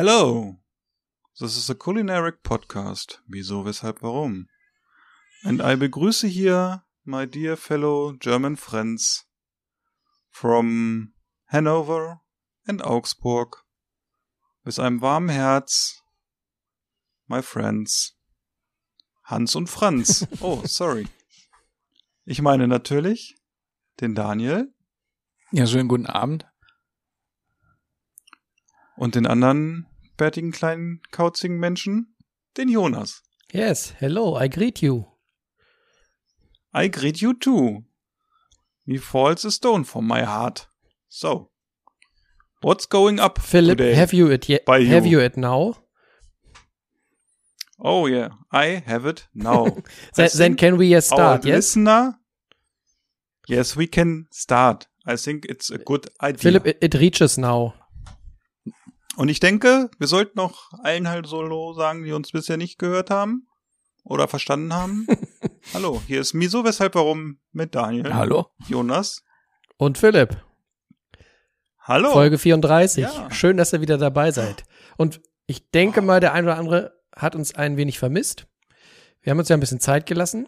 Hello! This is a culinary podcast. Wieso, weshalb, warum? And I begrüße hier my dear fellow German friends from Hanover and Augsburg mit einem warmen Herz, my friends, Hans und Franz. Oh, sorry. Ich meine natürlich den Daniel. Ja, schönen guten Abend. Und den anderen bärtigen kleinen kauzigen Menschen, den Jonas. Yes, hello, I greet you. I greet you too. Me falls a stone from my heart. So, what's going up Philip, today? have you it yet? Have you? you it now? Oh yeah, I have it now. Then, then can we uh, start? our Yes. listener. Yes, we can start. I think it's a good idea. Philip, it, it reaches now. Und ich denke, wir sollten noch allen halt solo sagen, die uns bisher nicht gehört haben oder verstanden haben. Hallo, hier ist Miso, weshalb, warum mit Daniel. Hallo. Jonas. Und Philipp, Hallo. Folge 34. Ja. Schön, dass ihr wieder dabei seid. Und ich denke mal, der ein oder andere hat uns ein wenig vermisst. Wir haben uns ja ein bisschen Zeit gelassen.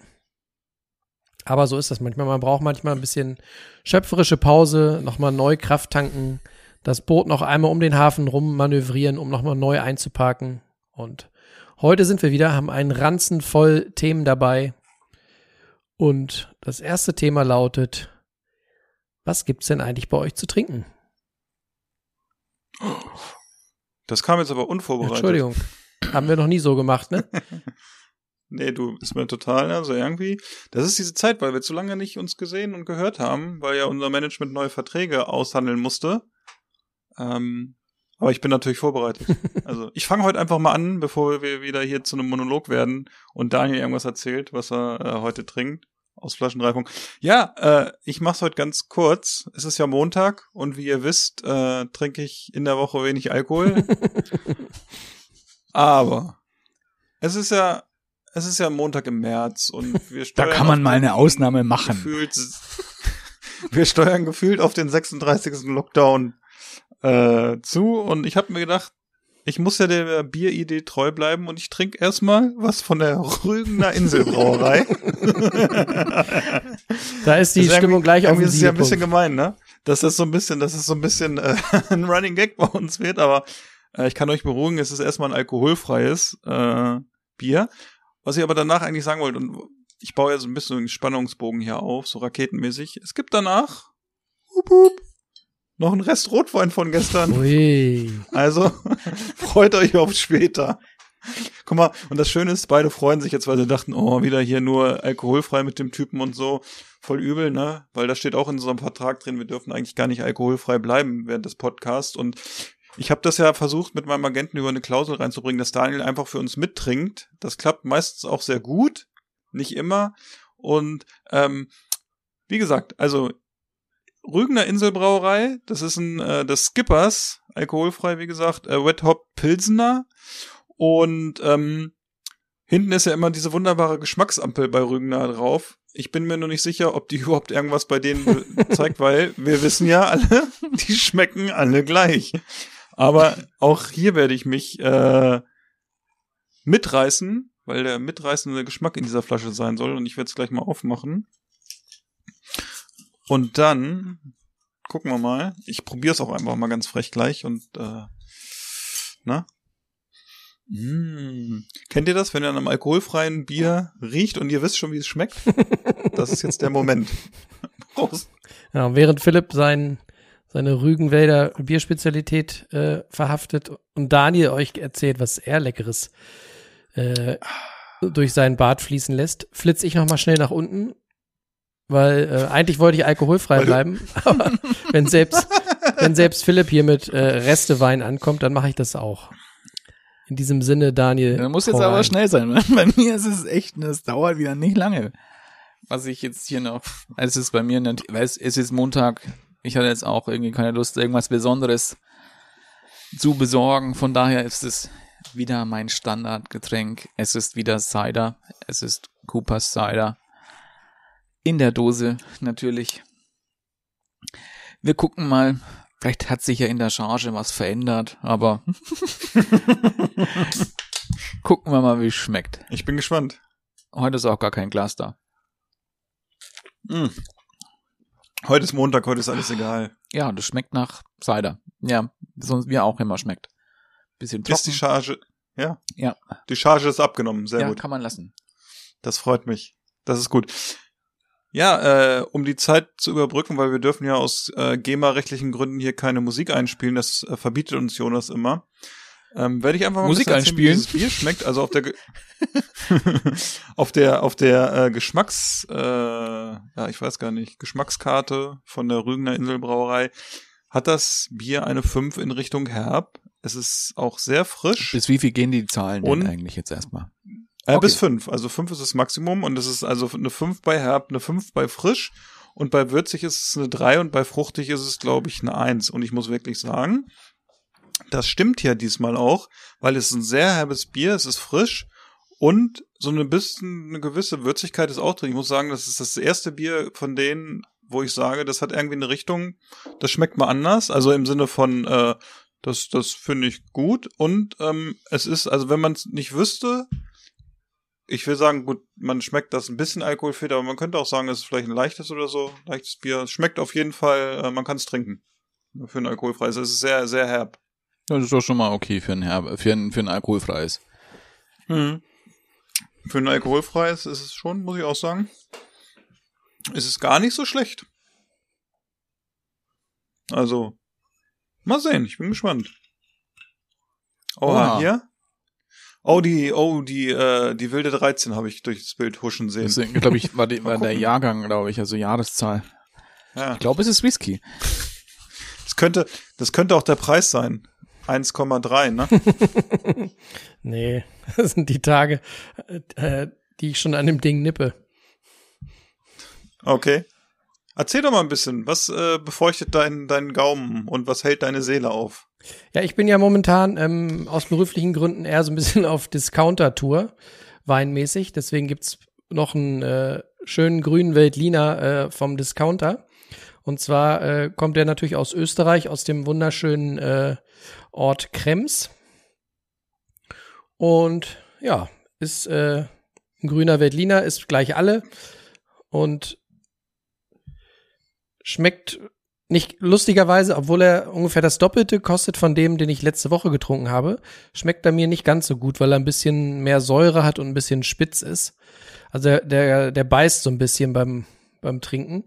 Aber so ist das manchmal. Man braucht manchmal ein bisschen schöpferische Pause, nochmal neu Kraft tanken, das Boot noch einmal um den Hafen rum manövrieren, um nochmal neu einzuparken. Und heute sind wir wieder, haben einen Ranzen voll Themen dabei. Und das erste Thema lautet, was gibt's denn eigentlich bei euch zu trinken? Das kam jetzt aber unvorbereitet. Entschuldigung. Haben wir noch nie so gemacht, ne? Nee, du ist mir total, also irgendwie, das ist diese Zeit, weil wir zu lange nicht uns gesehen und gehört haben, weil ja unser Management neue Verträge aushandeln musste. Ähm, aber ich bin natürlich vorbereitet. also ich fange heute einfach mal an, bevor wir wieder hier zu einem Monolog werden und Daniel irgendwas erzählt, was er äh, heute trinkt. Aus Flaschenreifung. Ja, äh, ich mach's heute ganz kurz. Es ist ja Montag und wie ihr wisst, äh, trinke ich in der Woche wenig Alkohol. Aber es ist ja, es ist ja Montag im März und wir Da steuern kann man mal eine Ausnahme machen. Gefühlt, wir steuern gefühlt auf den 36. Lockdown äh, zu und ich habe mir gedacht, ich muss ja der Bieridee treu bleiben und ich trinke erstmal was von der Rügener Inselbrauerei. Da ist die Das ist Stimmung gleich auf irgendwie dem ist es ja ein bisschen gemein, ne? Dass das so ein bisschen, dass es so ein bisschen äh, ein Running Gag bei uns wird, aber äh, ich kann euch beruhigen, es ist erstmal ein alkoholfreies äh, Bier. Was ich aber danach eigentlich sagen wollte, und ich baue ja so ein bisschen einen Spannungsbogen hier auf, so raketenmäßig. Es gibt danach hup, hup, noch einen Rest Rotwein von gestern. Ui. Also freut euch auf später. Guck mal, und das Schöne ist, beide freuen sich jetzt, weil sie dachten, oh, wieder hier nur alkoholfrei mit dem Typen und so. Voll übel, ne? Weil da steht auch in unserem Vertrag drin, wir dürfen eigentlich gar nicht alkoholfrei bleiben während des Podcasts. Und ich habe das ja versucht, mit meinem Agenten über eine Klausel reinzubringen, dass Daniel einfach für uns mittrinkt. Das klappt meistens auch sehr gut, nicht immer. Und ähm, wie gesagt, also Rügener Inselbrauerei, das ist ein äh, des Skippers, alkoholfrei, wie gesagt, äh, Wet Hop Pilsener. Und ähm, hinten ist ja immer diese wunderbare Geschmacksampel bei Rügener drauf. Ich bin mir nur nicht sicher, ob die überhaupt irgendwas bei denen zeigt, weil wir wissen ja alle, die schmecken alle gleich. Aber auch hier werde ich mich äh, mitreißen, weil der mitreißende Geschmack in dieser Flasche sein soll. Und ich werde es gleich mal aufmachen. Und dann gucken wir mal. Ich probiere es auch einfach mal ganz frech gleich und äh, na? Mm. Kennt ihr das, wenn ihr an einem alkoholfreien Bier riecht und ihr wisst schon, wie es schmeckt? Das ist jetzt der Moment. Prost. Ja, während Philipp sein, seine Rügenwälder Bierspezialität äh, verhaftet und Daniel euch erzählt, was er Leckeres äh, durch seinen Bart fließen lässt, flitze ich noch mal schnell nach unten, weil äh, eigentlich wollte ich alkoholfrei bleiben, aber wenn selbst wenn selbst Philipp hier mit äh, Restewein ankommt, dann mache ich das auch. In diesem Sinne, Daniel. Da muss jetzt aber schnell sein. Bei mir ist es echt, es dauert wieder nicht lange. Was ich jetzt hier noch, es ist bei mir, weil es, es ist Montag. Ich hatte jetzt auch irgendwie keine Lust, irgendwas Besonderes zu besorgen. Von daher ist es wieder mein Standardgetränk. Es ist wieder Cider. Es ist Coopers Cider. In der Dose, natürlich. Wir gucken mal. Vielleicht hat sich ja in der Charge was verändert, aber gucken wir mal, wie es schmeckt. Ich bin gespannt. Heute ist auch gar kein Glas da. Mm. Heute ist Montag, heute ist alles egal. Ja, das schmeckt nach Cider. Ja, sonst wie auch immer schmeckt. Bisschen Ist die trocken. Charge, ja? Ja. Die Charge ist abgenommen, sehr ja, gut. kann man lassen. Das freut mich. Das ist gut. Ja, äh, um die Zeit zu überbrücken, weil wir dürfen ja aus äh, GEMA-rechtlichen Gründen hier keine Musik einspielen, das äh, verbietet uns Jonas immer. Ähm, werde ich einfach mal Musik ein bisschen erzählen, einspielen? wie dieses Bier schmeckt. Also auf der Ge auf der auf der äh, Geschmacks äh, ja ich weiß gar nicht Geschmackskarte von der Rügener Inselbrauerei hat das Bier eine 5 in Richtung herb. Es ist auch sehr frisch. Bis wie viel gehen die Zahlen Und- denn eigentlich jetzt erstmal? Äh, Okay. Bis fünf. Also fünf ist das Maximum und es ist also eine fünf bei herb, eine fünf bei frisch und bei würzig ist es eine drei und bei fruchtig ist es, glaube ich, eine eins. Und ich muss wirklich sagen, das stimmt hier diesmal auch, weil es ist ein sehr herbes Bier, es ist frisch und so eine bisschen, eine gewisse Würzigkeit ist auch drin. Ich muss sagen, das ist das erste Bier von denen, wo ich sage, das hat irgendwie eine Richtung, das schmeckt mal anders. Also im Sinne von, äh, das, das finde ich gut und ähm, es ist, also wenn man es nicht wüsste, ich will sagen, gut, man schmeckt das ein bisschen alkoholfit, aber man könnte auch sagen, es ist vielleicht ein leichtes oder so, leichtes Bier. Es schmeckt auf jeden Fall, äh, man kann es trinken. Für ein alkoholfreies. Es ist sehr, sehr herb. Das ist doch schon mal okay für ein, Herb, für ein, für ein alkoholfreies. Für ein alkoholfreies ist es schon, muss ich auch sagen. Es ist gar nicht so schlecht. Also, mal sehen, ich bin gespannt. Oha, Oha. hier? Oh, die, oh, die, äh, die wilde 13 habe ich durchs Bild huschen sehen. Deswegen, glaube ich, war, die, war der. Jahrgang, glaube ich, also Jahreszahl. Ja. Ich glaube, es ist Whisky. Das könnte, das könnte auch der Preis sein. 1,3, ne? Nee, das sind die Tage, äh, die ich schon an dem Ding nippe. Okay. Erzähl doch mal ein bisschen, was äh, befeuchtet deinen deinen Gaumen und was hält deine Seele auf? Ja, ich bin ja momentan ähm, aus beruflichen Gründen eher so ein bisschen auf Discounter-Tour, weinmäßig. Deswegen gibt's noch einen äh, schönen grünen Veltliner äh, vom Discounter. Und zwar äh, kommt der natürlich aus Österreich, aus dem wunderschönen äh, Ort Krems. Und ja, ist äh, ein grüner Veltliner, ist gleich alle. Und schmeckt nicht lustigerweise, obwohl er ungefähr das Doppelte kostet von dem, den ich letzte Woche getrunken habe, schmeckt er mir nicht ganz so gut, weil er ein bisschen mehr Säure hat und ein bisschen spitz ist. Also der, der, der beißt so ein bisschen beim, beim Trinken.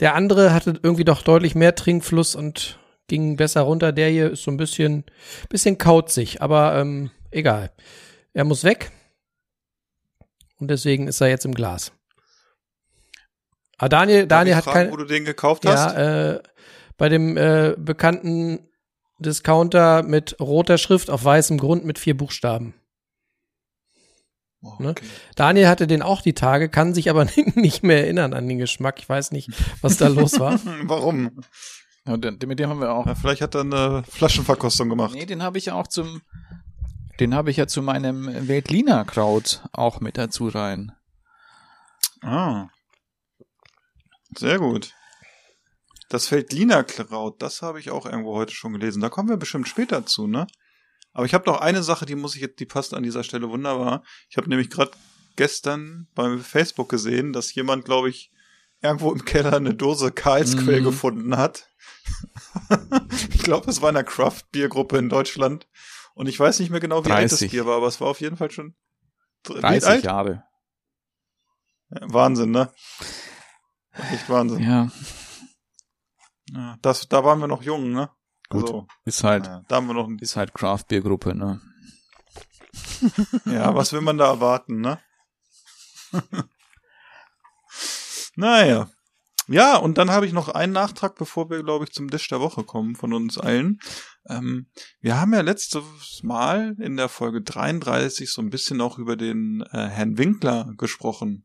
Der andere hatte irgendwie doch deutlich mehr Trinkfluss und ging besser runter. Der hier ist so ein bisschen, bisschen kauzig, aber ähm, egal. Er muss weg. Und deswegen ist er jetzt im Glas. Ah, Daniel, Daniel hat fragen, kein, wo du den gekauft hast? ja, äh, bei dem äh, bekannten Discounter mit roter Schrift auf weißem Grund mit vier Buchstaben. Ne? okay. Daniel hatte den auch die Tage, kann sich aber nicht mehr erinnern an den Geschmack. Ich weiß nicht, was da los war. Warum? Ja, den, mit dem haben wir auch. Ja, vielleicht hat er eine Flaschenverkostung gemacht. Nee, den habe ich ja auch zum, den habe ich ja zu meinem Veltliner Kraut auch mit dazu rein. Ah. Sehr gut. Das Feldliner Kraut, das habe ich auch irgendwo heute schon gelesen. Da kommen wir bestimmt später zu, ne? Aber ich habe noch eine Sache, die muss ich jetzt, die passt an dieser Stelle wunderbar. Ich habe nämlich gerade gestern bei Facebook gesehen, dass jemand, glaube ich, irgendwo im Keller eine Dose Karlsquell Mhm. gefunden hat. ich glaube, es war in einer Craft-Bier-Gruppe in Deutschland. Und ich weiß nicht mehr genau, wie alt das 30. Bier war, aber es war auf jeden Fall schon wie 30 alt? Jahre. Ja, Wahnsinn, ne? Echt Wahnsinn. Ja, Ja, das, da waren wir noch jung, ne? Gut. Also, ist halt, ja, da haben wir noch, ein- ist halt Craft Beer Gruppe, ne? ja, was will man da erwarten, ne? naja. Ja, und dann habe ich noch einen Nachtrag, bevor wir, glaube ich, zum Dish der Woche kommen von uns allen. Ähm, wir haben ja letztes Mal in der Folge 33 so ein bisschen auch über den äh, Herrn Winkler gesprochen.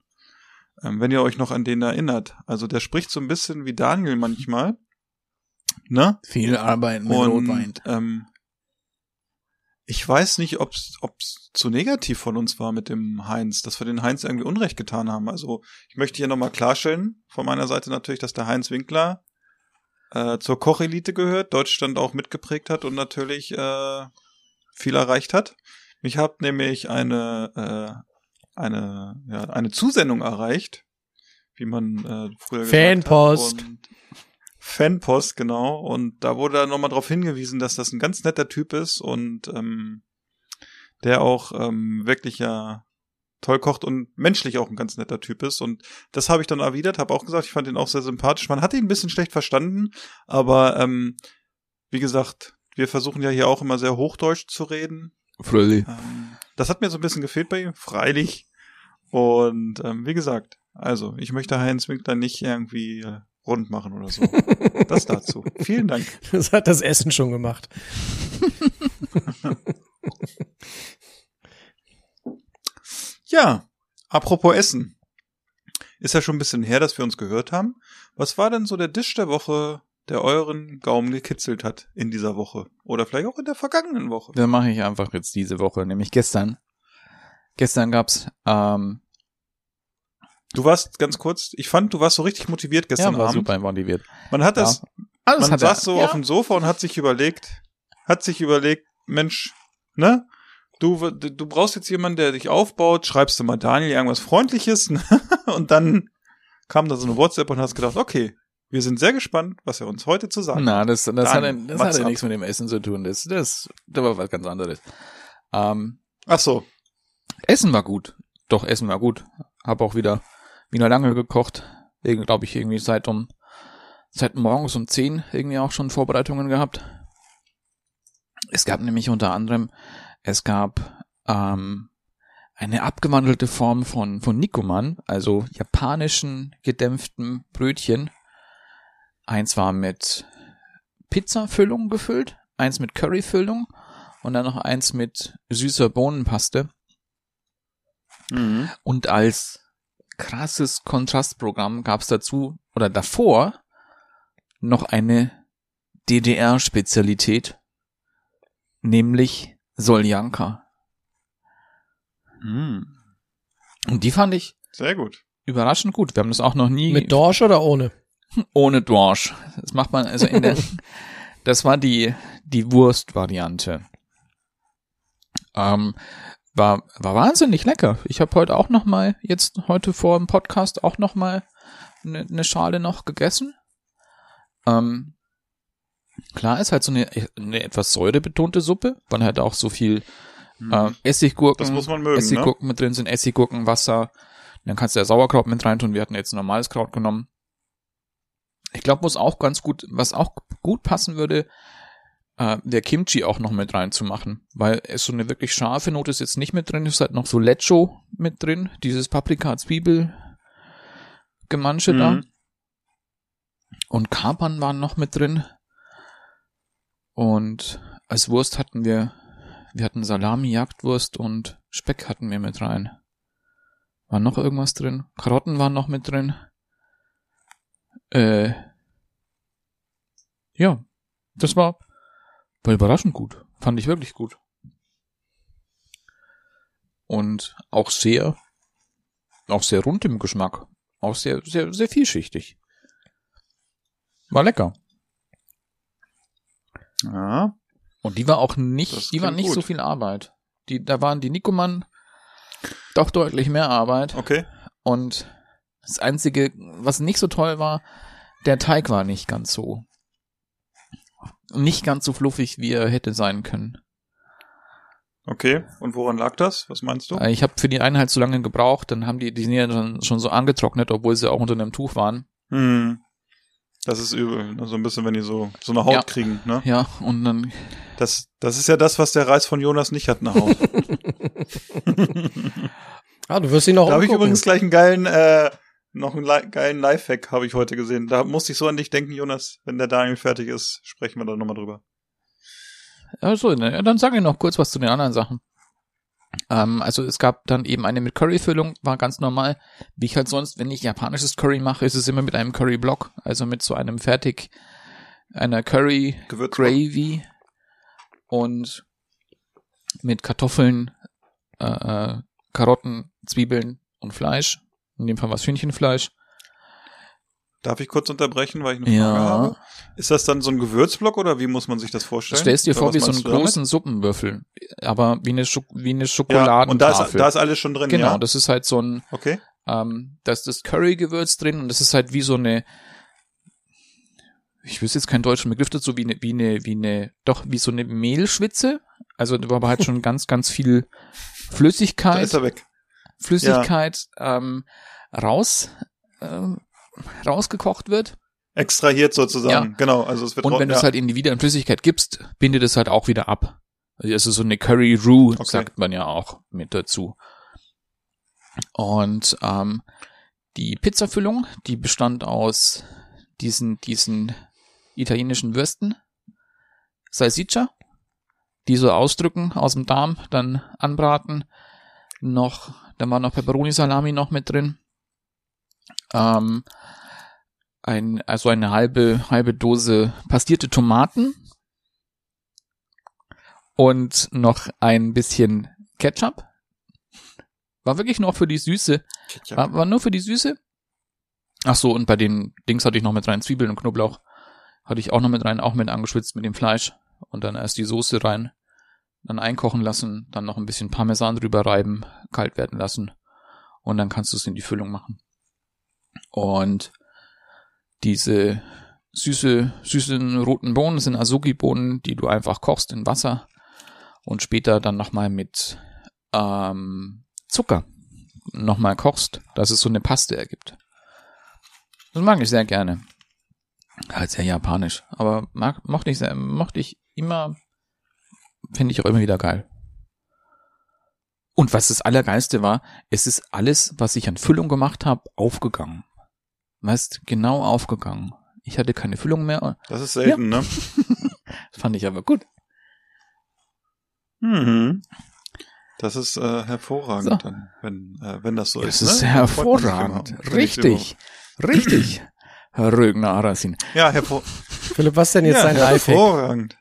Ähm, wenn ihr euch noch an den erinnert. Also der spricht so ein bisschen wie Daniel manchmal. Ne? Viel Arbeit mit Und Rotwein. ähm, ich weiß nicht, ob es zu negativ von uns war mit dem Heinz, dass wir den Heinz irgendwie Unrecht getan haben. Also ich möchte hier nochmal klarstellen, von meiner Seite natürlich, dass der Heinz Winkler äh, zur Kochelite gehört, Deutschland auch mitgeprägt hat und natürlich äh, viel erreicht hat. Mich hat nämlich eine äh, eine ja, eine Zusendung erreicht, wie man äh, früher gesagt Fanpost. hat. Und Fanpost, genau. Und da wurde dann nochmal darauf hingewiesen, dass das ein ganz netter Typ ist und ähm, der auch ähm, wirklich ja toll kocht und menschlich auch ein ganz netter Typ ist. Und das habe ich dann erwidert, habe auch gesagt, ich fand ihn auch sehr sympathisch. Man hat ihn ein bisschen schlecht verstanden, aber ähm, wie gesagt, wir versuchen ja hier auch immer sehr Hochdeutsch zu reden. Fröhlich. Ähm, das hat mir so ein bisschen gefehlt bei ihm, freilich. Und ähm, wie gesagt, also ich möchte Heinz Winkler nicht irgendwie rund machen oder so. das dazu. Vielen Dank. Das hat das Essen schon gemacht. Ja, apropos Essen. Ist ja schon ein bisschen her, dass wir uns gehört haben. Was war denn so der Dish der Woche, der euren Gaumen gekitzelt hat in dieser Woche? Oder vielleicht auch in der vergangenen Woche? Dann mache ich einfach jetzt diese Woche, nämlich gestern. Gestern gab's ähm, Du warst ganz kurz, ich fand, du warst so richtig motiviert gestern ja, war Abend. super motiviert. Man hat das, Alles man hat er- saß so ja. auf dem Sofa und hat sich überlegt, hat sich überlegt, Mensch, ne? Du, du brauchst jetzt jemanden, der dich aufbaut, schreibst du mal Daniel irgendwas Freundliches, ne? Und dann kam da so eine WhatsApp und hast gedacht, okay, wir sind sehr gespannt, was er uns heute zu sagen Na, hat. das, das, Dann, hatte, das hatte ab. nichts mit dem Essen zu tun. Das, das, das war was ganz anderes. Ähm, Ach so, Essen war gut. Doch, Essen war gut. Hab auch wieder Wiener Lange gekocht. Glaube ich, irgendwie seit um, seit morgens um 10 irgendwie auch schon Vorbereitungen gehabt. Es gab nämlich unter anderem, es gab ähm, eine abgewandelte Form von, von Nikoman, also japanischen gedämpften Brötchen. Eins war mit Pizzafüllung gefüllt, eins mit Curryfüllung und dann noch eins mit süßer Bohnenpaste. mhm. Und als krasses Kontrastprogramm gab es dazu oder davor noch eine DDR-Spezialität, nämlich Soljanka. Mhm. Und die fand ich sehr gut. überraschend gut. Wir haben das auch noch nie Mit Dorsch oder ohne? ohne Dorsch. Das macht man also in der, das war die, die Wurstvariante. Ähm, war, war wahnsinnig lecker. Ich habe heute auch noch mal, jetzt heute vor dem Podcast auch noch mal eine ne Schale noch gegessen. Ähm, klar ist halt so eine, eine etwas säurebetonte Suppe, weil halt auch so viel äh, Essiggurken, Das muss man mögen, ne? Essiggurken mit drin sind, Essiggurken, Wasser. Dann kannst du ja Sauerkraut mit reintun. Wir hatten jetzt normales Kraut genommen. Ich glaube, was auch ganz gut, was auch gut passen würde, äh, der Kimchi auch noch mit reinzumachen, weil es so eine wirklich scharfe Note ist jetzt nicht mit drin, ist halt noch so Lecho mit drin, dieses Paprika Zwiebel Gemansche da. Mhm. Und Kapern waren noch mit drin. Und als Wurst hatten wir, wir hatten Salami, Jagdwurst und Speck hatten wir mit rein. War noch irgendwas drin? Karotten waren noch mit drin. Äh, ja, das war, war überraschend gut. Fand ich wirklich gut. Und auch sehr, auch sehr rund im Geschmack. Auch sehr, sehr, sehr vielschichtig. War lecker. Ja. Und die war auch nicht, die war nicht gut. so viel Arbeit. Die, da waren die Nikoman doch deutlich mehr Arbeit. Okay. Und das einzige, was nicht so toll war, der Teig war nicht ganz so, nicht ganz so fluffig, wie er hätte sein können. Okay. Und woran lag das? Was meinst du? Äh, Ich habe für die Einheit zu lange gebraucht, dann haben die, die sind ja schon, schon so angetrocknet, obwohl sie auch unter einem Tuch waren. Hm. Das ist übel. ne? So ein bisschen, wenn die so, so eine Haut Ja. kriegen, ne? Ja, und dann, Das, das ist ja das, was der Reis von Jonas nicht hat, eine Haut. Ah, du wirst ihn noch da habe ich übrigens gleich einen geilen, äh, noch einen li geilen Lifehack habe ich heute gesehen. Da musste ich so an dich denken, Jonas. Wenn der Daniel fertig ist, sprechen wir da nochmal drüber. Also, ne, dann sage ich noch kurz was zu den anderen Sachen. Ähm, also es gab dann eben eine mit Curry-Füllung, war ganz normal. Wie ich halt sonst, wenn ich japanisches Curry mache, ist es immer mit einem Curry-Block, also mit so einem fertig, einer Curry Gewürzblock. Gravy und mit Kartoffeln, äh, äh, Karotten, Zwiebeln und Fleisch. In dem Fall was Hühnchenfleisch. Darf ich kurz unterbrechen, weil ich eine Ja. Frage habe? Ist das dann so ein Gewürzblock oder wie muss man sich das vorstellen? Stellst dir Oder vor wie so einen du damit? großen Suppenwürfel, aber wie eine, Schok wie eine Ja, Schokoladentafel. und da ist, da ist alles schon drin, genau, ja? das ist halt so ein, Okay. ähm, da ist das Curry-Gewürz drin und das ist halt wie so eine, ich wüsste jetzt keinen deutschen Begriff dazu, wie eine, wie eine, wie eine, doch, wie so eine Mehlschwitze. Also da war aber halt schon ganz, ganz viel Da Flüssigkeit, ist er weg. Flüssigkeit ähm, raus, ähm, rausgekocht wird. Extrahiert sozusagen. Ja. Genau, also es wird Und wenn du ja. es halt in die wieder in Flüssigkeit gibst, bindet es halt auch wieder ab. Also so eine Curry Roux, Okay. sagt man ja auch mit dazu. Und ähm, die Pizzafüllung, die bestand aus diesen, diesen italienischen Würsten, Salsiccia, die so ausdrücken aus dem Darm, dann anbraten, noch, dann war noch Pepperoni-Salami noch mit drin, ähm, ein, also eine halbe, halbe Dose pastierte Tomaten und noch ein bisschen Ketchup. War wirklich nur für die Süße. Ketchup. War, war nur für die Süße. Ach so, und bei den Dings hatte ich noch mit rein Zwiebeln und Knoblauch. Hatte ich auch noch mit rein, auch mit angeschwitzt mit dem Fleisch. Und dann erst die Soße rein, dann einkochen lassen, dann noch ein bisschen Parmesan drüber reiben, kalt werden lassen. Und dann kannst du es in die Füllung machen. Und diese süße, süßen roten Bohnen sind Azuki-Bohnen, die du einfach kochst in Wasser und später dann nochmal mit ähm, Zucker nochmal kochst, dass es so eine Paste ergibt. Das mag ich sehr gerne. Halt sehr japanisch, aber mag, mochte ich sehr, mochte ich immer, finde ich auch immer wieder geil. Und was das Allergeilste war, es ist alles, was ich an Füllung gemacht habe, aufgegangen. Weißt, genau aufgegangen. Ich hatte keine Füllung mehr. Das ist selten, ne? Das fand ich aber gut. Mhm. Das ist äh, hervorragend, So. dann, wenn, äh, wenn das so Das ist. ist ne? Man sich hervorragend. Richtig. Richtig. Herr Rögner Arasin. Ja, hervor Philipp, was denn jetzt ja, dein Lifehack? hervorragend.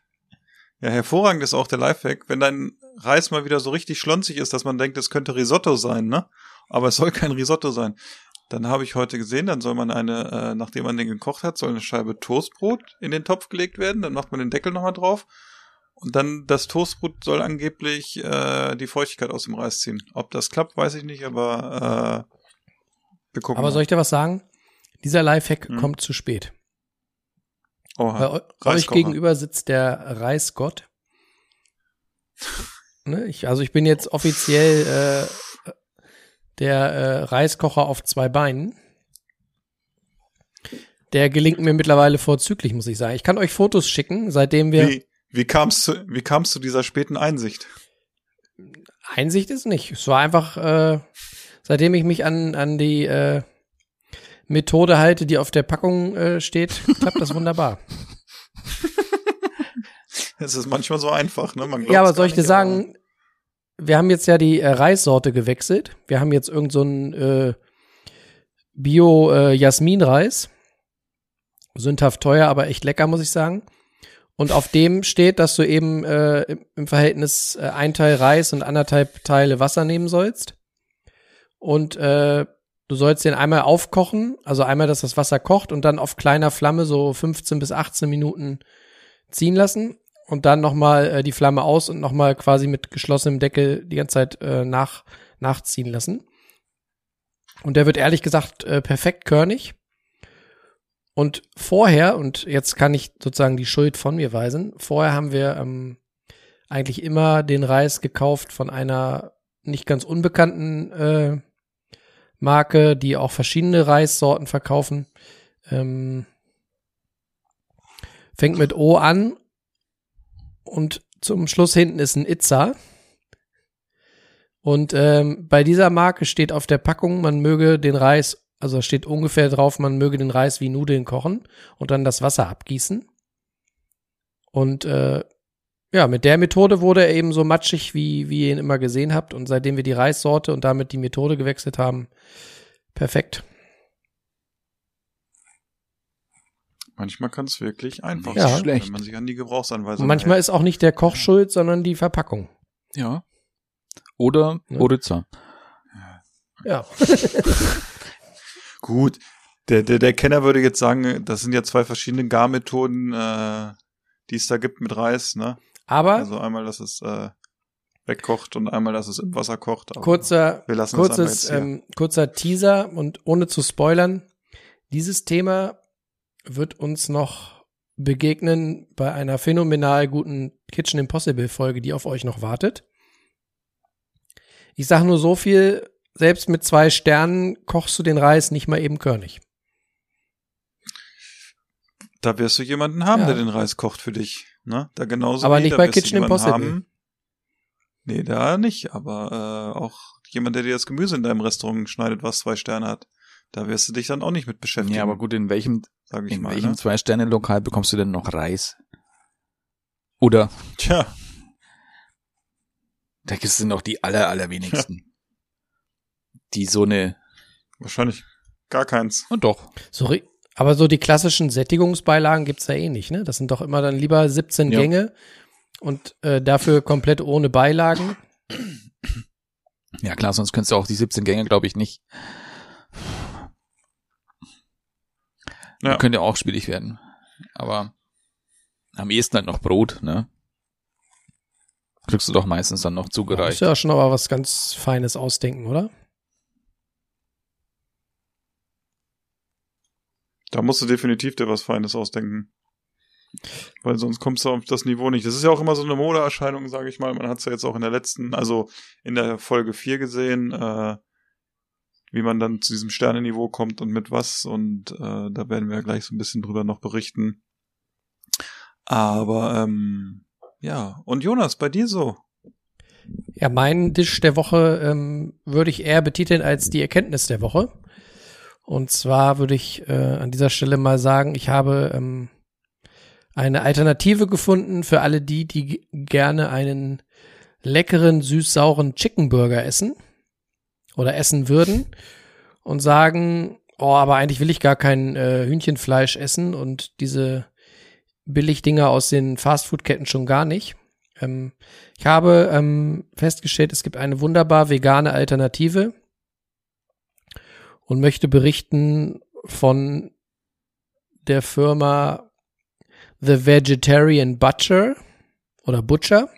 Ja, hervorragend ist auch der Lifehack, wenn dein Reis mal wieder so richtig schlonzig ist, dass man denkt, es könnte Risotto sein, ne? Aber es soll kein Risotto sein. Dann habe ich heute gesehen, dann soll man eine, äh, nachdem man den gekocht hat, soll eine Scheibe Toastbrot in den Topf gelegt werden, dann macht man den Deckel nochmal drauf und dann das Toastbrot soll angeblich äh, die Feuchtigkeit aus dem Reis ziehen. Ob das klappt, weiß ich nicht, aber äh, wir gucken Aber mal. soll ich dir was sagen? Dieser Lifehack Hm. kommt zu spät. Oha. Bei eu euch gegenüber sitzt der Reisgott. Ne, ich, also ich bin jetzt offiziell äh, der äh, Reiskocher auf zwei Beinen. Der gelingt mir mittlerweile vorzüglich, muss ich sagen. Ich kann euch Fotos schicken, seitdem wir Wie, wie kam's zu, wie kam's zu dieser späten Einsicht? Einsicht ist nicht. Es war einfach, äh, seitdem ich mich an, an die äh, Methode halte, die auf der Packung äh, steht, klappt das wunderbar. Es ist manchmal so einfach, ne? Man Ja, aber soll ich dir nicht, aber- sagen, wir haben jetzt ja die äh, Reissorte gewechselt. Wir haben jetzt irgend so einen äh, Bio-Jasmin-Reis. Sündhaft teuer, aber echt lecker, muss ich sagen. Und auf dem steht, dass du eben äh, im- im Verhältnis äh, ein Teil Reis und anderthalb Teile Wasser nehmen sollst. Und äh, du sollst den einmal aufkochen, also einmal, dass das Wasser kocht und dann auf kleiner Flamme so 15 bis 18 Minuten ziehen lassen und dann nochmal äh, die Flamme aus und nochmal quasi mit geschlossenem Deckel die ganze Zeit äh, nach, nachziehen lassen. Und der wird ehrlich gesagt äh, perfekt körnig. Und vorher, und jetzt kann ich sozusagen die Schuld von mir weisen, vorher haben wir ähm, eigentlich immer den Reis gekauft von einer nicht ganz unbekannten äh, Marke, die auch verschiedene Reissorten verkaufen. Ähm, fängt mit O an und zum Schluss hinten ist ein Itza. Und ähm, bei dieser Marke steht auf der Packung, man möge den Reis Also steht ungefähr drauf, man möge den Reis wie Nudeln kochen und dann das Wasser abgießen. Und äh, ja, mit der Methode wurde er eben so matschig, wie, wie ihr ihn immer gesehen habt. Und seitdem wir die Reissorte und damit die Methode gewechselt haben, perfekt. Manchmal kann es wirklich einfach Ja. sein, Schlecht. wenn man sich an die Gebrauchsanweisung Und manchmal hält. ist auch nicht der Koch schuld, sondern die Verpackung. Ja. Oder Ne? Oritza. Ja. Gut. Der, der, der Kenner würde jetzt sagen, das sind ja zwei verschiedene Garmethoden, äh, die es da gibt mit Reis, ne? Aber Also einmal, dass es äh, wegkocht und einmal, dass es im Wasser kocht. aber kurzer, wir lassen das kurzes, hier. ähm, kurzer Teaser und ohne zu spoilern, dieses Thema wird uns noch begegnen bei einer phänomenal guten Kitchen Impossible Folge, die auf euch noch wartet. Ich sage nur so viel, selbst mit zwei Sternen kochst du den Reis nicht mal eben körnig. Da wirst du jemanden haben, Ja. der den Reis kocht für dich. Ne? Da genauso Aber nicht bei Kitchen Impossible. Haben. Nee, da nicht, aber äh, auch jemand, der dir das Gemüse in deinem Restaurant schneidet, was zwei Sterne hat. Da wirst du dich dann auch nicht mit beschäftigen. Ja, aber gut, in welchem, sage ich in mal. welchem Ne? Zwei-Sterne-Lokal bekommst du denn noch Reis? Oder Tja, da gibt es noch die aller, allerwenigsten. Die so eine, wahrscheinlich gar keins. und doch. So, ri- aber so die klassischen Sättigungsbeilagen gibt's ja eh nicht, ne? Das sind doch immer dann lieber 17 Ja. Gänge und äh, dafür komplett ohne Beilagen. Ja klar, sonst könntest du auch die 17 Gänge, glaube ich, nicht. Ja. Könnte ja auch schwierig werden. Aber am ehesten halt noch Brot, ne? Kriegst du doch meistens dann noch Ist zugereicht. ja schon aber was ganz Feines ausdenken, oder? Da musst du definitiv dir was Feines ausdenken. Weil sonst kommst du auf das Niveau nicht. Das ist ja auch immer so eine Modeerscheinung, sage ich mal. Man hat es ja jetzt auch in der letzten, also in der Folge 4 gesehen, äh, wie man dann zu diesem Sternenniveau kommt und mit was. Und äh, da werden wir ja gleich so ein bisschen drüber noch berichten. Aber ähm, ja, und Jonas, bei dir so? Ja, mein Dish der Woche ähm, würde ich eher betiteln als die Erkenntnis der Woche. Und zwar würde ich äh, an dieser Stelle mal sagen, ich habe ähm, eine Alternative gefunden für alle die, die gerne einen leckeren, süß-sauren Chicken Burger essen oder essen würden und sagen, oh, aber eigentlich will ich gar kein äh, Hühnchenfleisch essen und diese Billigdinger aus den Fastfood-Ketten schon gar nicht. Ähm, ich habe ähm, festgestellt, es gibt eine wunderbar vegane Alternative und möchte berichten von der Firma The Vegetarian Butcher oder Butcher.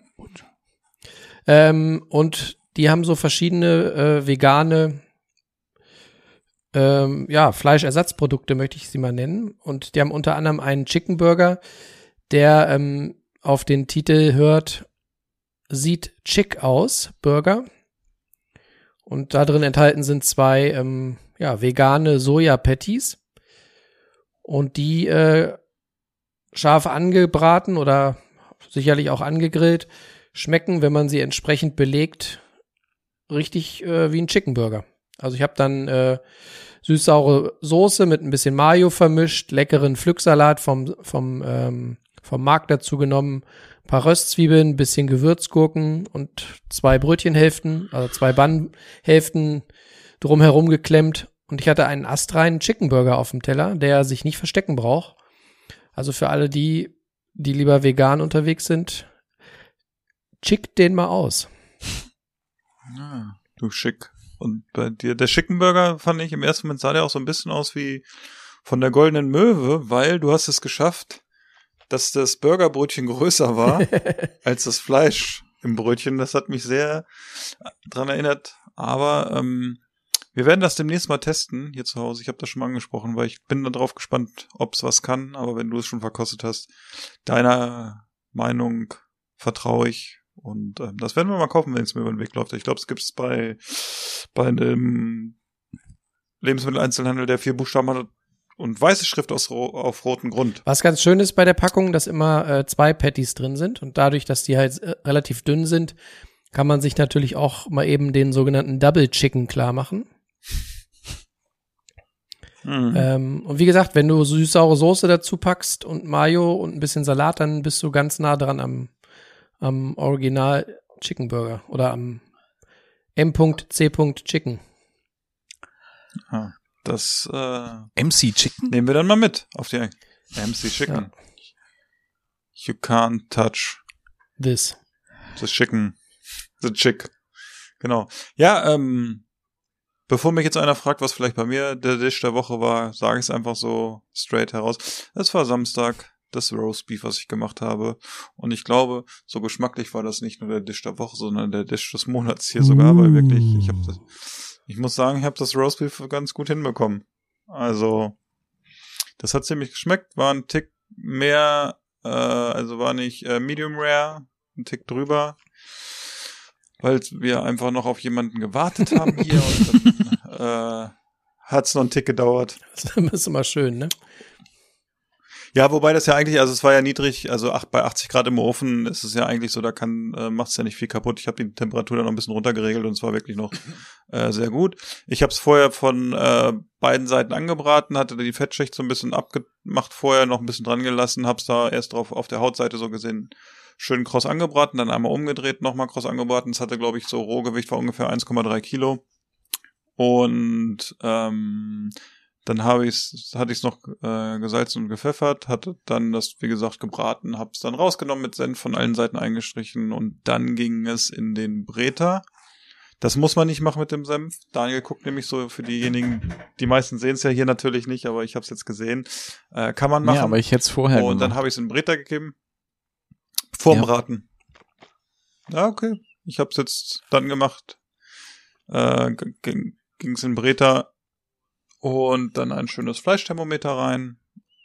Ähm, und die haben so verschiedene äh, vegane ähm, ja, Fleischersatzprodukte, möchte ich sie mal nennen. Und die haben unter anderem einen Chicken Burger, der ähm, auf den Titel hört, sieht chick aus, Burger. Und da drin enthalten sind zwei ähm, ja, vegane Soja-Patties. Und die äh, scharf angebraten oder sicherlich auch angegrillt schmecken, wenn man sie entsprechend belegt, richtig äh, wie ein Chicken Burger. Also ich habe dann äh, süß-saure Soße mit ein bisschen Mayo vermischt, leckeren Pflücksalat vom, vom, ähm, vom Markt dazu genommen, ein paar Röstzwiebeln, ein bisschen Gewürzgurken und zwei Brötchenhälften, also zwei Bannhälften drumherum geklemmt. Und ich hatte einen astreinen Chicken Burger auf dem Teller, der sich nicht verstecken braucht. Also für alle die, die lieber vegan unterwegs sind, chickt den mal aus. Ah, du schick. Und bei dir, der Schickenburger fand ich im ersten Moment sah der auch so ein bisschen aus wie von der goldenen Möwe, weil du hast es geschafft, dass das Burgerbrötchen größer war als das Fleisch im Brötchen. Das hat mich sehr dran erinnert. Aber ähm, wir werden das demnächst mal testen hier zu Hause. Ich habe das schon mal angesprochen, weil ich bin darauf gespannt, ob es was kann. Aber wenn du es schon verkostet hast, deiner Meinung vertraue ich. Und ähm, das werden wir mal kaufen, wenn es mir über den Weg läuft. Ich glaube, es gibt es bei, bei einem Lebensmitteleinzelhandel, der vier Buchstaben hat und weiße Schrift aus, auf rotem Grund. Was ganz schön ist bei der Packung, dass immer äh, zwei Patties drin sind und dadurch, dass die halt äh, relativ dünn sind, kann man sich natürlich auch mal eben den sogenannten Double Chicken klar machen. Mhm. Ähm, und wie gesagt, wenn du süß-saure Soße dazu packst und Mayo und ein bisschen Salat, dann bist du ganz nah dran am, am Original Chicken Burger oder am M.C. Chicken. Das äh, MC Chicken? nehmen wir dann mal mit auf die MC Chicken. You can't touch This. the chicken. The chick. Genau. Ja, ähm, bevor mich jetzt einer fragt, was vielleicht bei mir der Dish der Woche war, sage ich es einfach so straight heraus. Es war Samstag, das Roast Beef, was ich gemacht habe. Und ich glaube, so geschmacklich war das nicht nur der Dish der Woche, sondern der Dish des Monats hier sogar, weil wirklich, ich habe das, ich muss sagen, ich habe das Roast Beef ganz gut hinbekommen. Also, das hat ziemlich geschmeckt, war ein Tick mehr, äh, also war nicht äh, Medium Rare, ein Tick drüber, weil wir einfach noch auf jemanden gewartet haben hier und dann äh, hat es noch einen Tick gedauert. Das ist immer schön, ne? Ja, wobei das ja eigentlich, also es war ja niedrig, also ach, bei 80 Grad im Ofen ist es ja eigentlich so, da kann äh, macht es ja nicht viel kaputt. Ich habe die Temperatur dann noch ein bisschen runtergeregelt und es war wirklich noch äh, sehr gut. Ich habe es vorher von äh, beiden Seiten angebraten, hatte die Fettschicht so ein bisschen abgemacht vorher, noch ein bisschen dran gelassen, hab's da erst drauf auf der Hautseite so gesehen schön kross angebraten, dann einmal umgedreht, nochmal kross angebraten. Es hatte, glaube ich, so Rohgewicht war ungefähr 1,3 Kilo. Und ähm, dann habe ich's, hatte ich es noch äh, gesalzen und gepfeffert, hatte dann das, wie gesagt, gebraten, habe es dann rausgenommen mit Senf von allen Seiten eingestrichen und dann ging es in den Breter. Das muss man nicht machen mit dem Senf. Daniel guckt nämlich so für diejenigen, die meisten sehen es ja hier natürlich nicht, aber ich habe es jetzt gesehen. Äh, kann man machen. Ja, aber ich hätte es vorher und dann gemacht. habe ich es in Breter gegeben. Vorm Ja. Braten. Ja, okay. Ich habe es jetzt dann gemacht. Äh, ging es in Breter und dann ein schönes Fleischthermometer rein,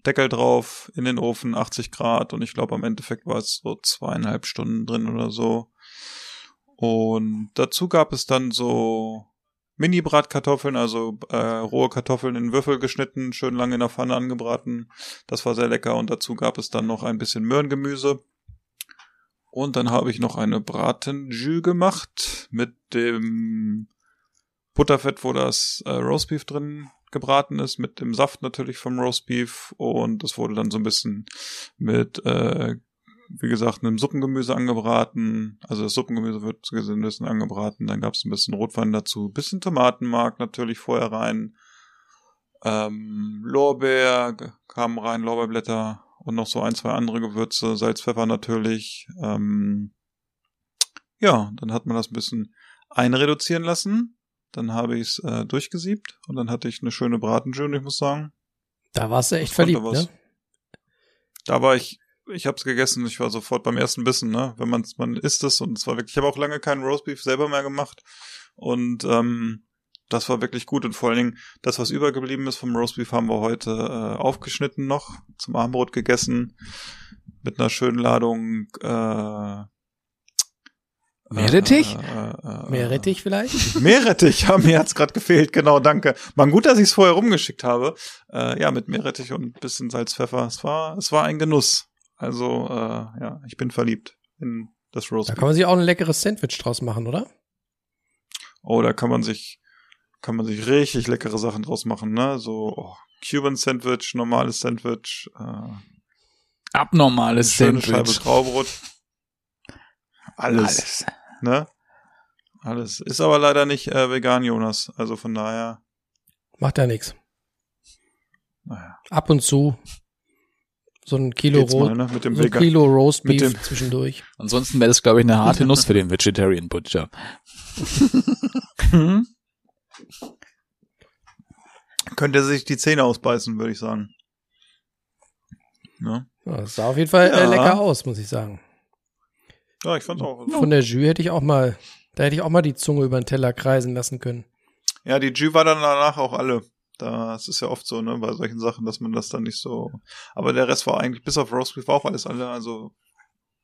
Deckel drauf, in den Ofen, 80 Grad und ich glaube am Endeffekt war es so zweieinhalb Stunden drin oder so. Und dazu gab es dann so Mini-Bratkartoffeln, also äh, rohe Kartoffeln in Würfel geschnitten, schön lange in der Pfanne angebraten. Das war sehr lecker und dazu gab es dann noch ein bisschen Möhrengemüse. Und dann habe ich noch eine Bratenjus gemacht mit dem Butterfett, wo das äh, Roastbeef drin gebraten ist, mit dem Saft natürlich vom Roastbeef und das wurde dann so ein bisschen mit, äh, wie gesagt, einem Suppengemüse angebraten. Also das Suppengemüse wird ein bisschen angebraten, dann gab es ein bisschen Rotwein dazu, bisschen Tomatenmark natürlich vorher rein, ähm, Lorbeer kamen rein, Lorbeerblätter und noch so ein, zwei andere Gewürze, Salz, Pfeffer natürlich. Ähm, ja, dann hat man das ein bisschen einreduzieren lassen. Dann habe ich es äh, durchgesiebt und dann hatte ich eine schöne Bratenjus und ich muss sagen, Da warst du echt verliebt, ne? da war ich, ich habe es gegessen, ich war sofort beim ersten Bissen, ne? Wenn man man isst es und es war wirklich, ich habe auch lange keinen Roastbeef selber mehr gemacht und ähm, das war wirklich gut und vor allen Dingen das, was übergeblieben ist vom Roastbeef, haben wir heute äh, aufgeschnitten noch, zum Abendbrot gegessen mit einer schönen Ladung äh, Meerrettich? Äh, äh, äh, Meerrettich vielleicht? Meerrettich, ja, mir hat's gerade gefehlt, genau, danke. War gut, dass ich es vorher rumgeschickt habe. Äh, ja, mit Meerrettich und ein bisschen Salz, Pfeffer. Es war, es war ein Genuss. Also, äh, ja, ich bin verliebt in das Da Roast. kann man sich auch ein leckeres Sandwich draus machen, oder? Oh, da kann man sich, kann man sich richtig leckere Sachen draus machen, ne? So oh, Cuban Sandwich, normales Sandwich, äh, Abnormales schöne Scheibe Sandwich. Traubrot. Alles, ne? Alles. Ist aber leider nicht äh, vegan, Jonas. Also von daher, Macht ja nichts. naja. Ab und zu so ein Kilo, Ro mal, ne? Mit dem so ein. Kilo Roast mit Beef dem- zwischendurch. Ansonsten wäre das, glaube ich, eine harte Nuss für den Vegetarian Butcher. Könnte sich die Zähne ausbeißen, würde ich sagen. Ne? Ja, das sah auf jeden Fall äh, Ja. lecker aus, muss ich sagen. Ja, ich fand's auch. Von der Jus hätte ich auch mal, da hätte ich auch mal die Zunge über den Teller kreisen lassen können. Ja, die Jus war dann danach auch alle. Das ist ja oft so, ne, bei solchen Sachen, dass man das dann nicht so. Aber der Rest war eigentlich, bis auf Roastbeef, war auch alles alle, also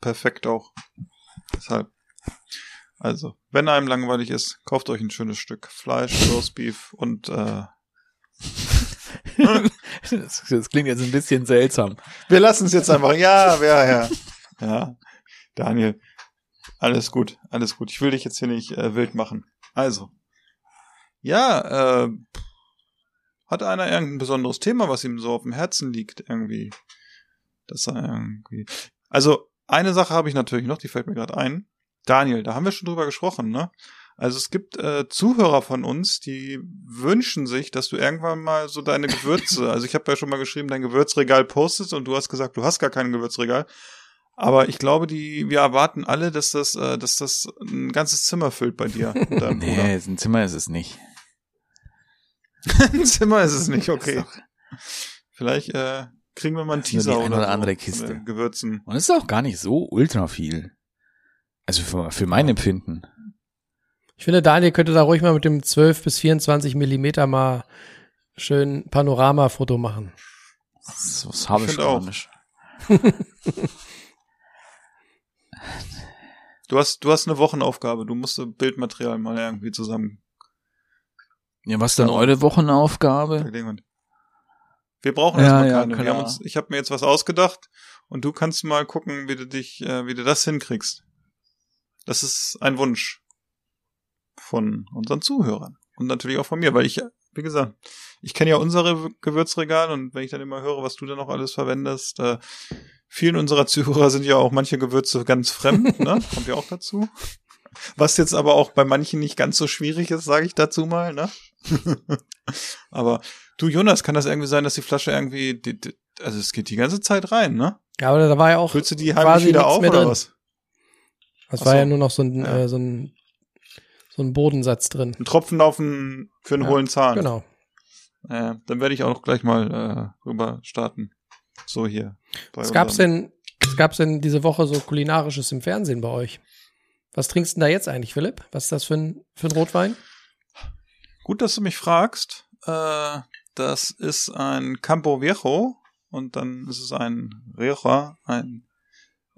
perfekt auch. Deshalb. Also, wenn einem langweilig ist, kauft euch ein schönes Stück Fleisch, Roastbeef und äh, das, das klingt jetzt ein bisschen seltsam. wir lassen es jetzt einfach. Ja, ja, ja. Ja, Daniel, alles gut, alles gut. Ich will dich jetzt hier nicht äh, wild machen. Also, ja, äh, Hat einer irgendein besonderes Thema, was ihm so auf dem Herzen liegt, irgendwie? Das irgendwie. Also, eine Sache habe ich natürlich noch, die fällt mir gerade ein. Daniel, da haben wir schon drüber gesprochen, ne? Also es gibt äh, Zuhörer von uns, die wünschen sich, dass du irgendwann mal so deine Gewürze, also ich habe ja schon mal geschrieben, dein Gewürzregal postest und du hast gesagt, du hast gar kein Gewürzregal. Aber ich glaube, die, wir erwarten alle, dass das, äh, dass das ein ganzes Zimmer füllt bei dir. Nee, ein Zimmer ist es nicht. ein Zimmer ist es nicht, okay. Vielleicht äh, kriegen wir mal einen Teaser nur die ein oder, oder so andere von Kiste. Gewürzen. Und es ist auch gar nicht so ultra viel. Also für, für mein Empfinden. Ich finde, Daniel könnte da ruhig mal mit dem 12 bis 24 Millimeter mal schön Panoramafoto machen. Das, das habe Ich ich auch. nicht. Du hast, du hast eine Wochenaufgabe. Du musst Bildmaterial mal irgendwie zusammen. Ja, was dann eure Wochenaufgabe? Wir brauchen Ja, erstmal ja, keine. Wir klar. haben uns, ich habe mir jetzt was ausgedacht und du kannst mal gucken, wie du dich, äh, wie du das hinkriegst. Das ist ein Wunsch von unseren Zuhörern und natürlich auch von mir, weil ich, wie gesagt, ich kenne ja unsere Gewürzregal und wenn ich dann immer höre, was du da noch alles verwendest, äh, vielen unserer Zuhörer sind ja auch manche Gewürze ganz fremd, ne? Kommt ja auch dazu. Was jetzt aber auch bei manchen nicht ganz so schwierig ist, sage ich dazu mal, ne? aber du, Jonas, kann das irgendwie sein, dass die Flasche irgendwie, die, die, also es geht die ganze Zeit rein, ne? Ja, aber da war ja auch Füllst du die heimlich wieder auf oder was? Das Ach war so. ja nur noch so ein, Ja. äh, so ein, so ein Bodensatz drin. Ein Tropfen auf den, für einen Ja, hohlen Zahn. Genau. Äh, dann werde ich auch gleich mal äh, rüber starten. So hier. Was gab's denn, was gab's denn diese Woche so kulinarisches im Fernsehen bei euch? Was trinkst du denn da jetzt eigentlich, Philipp? Was ist das für ein, für ein Rotwein? Gut, dass du mich fragst. Äh, das ist ein Campo Viejo und dann ist es ein Rioja, ein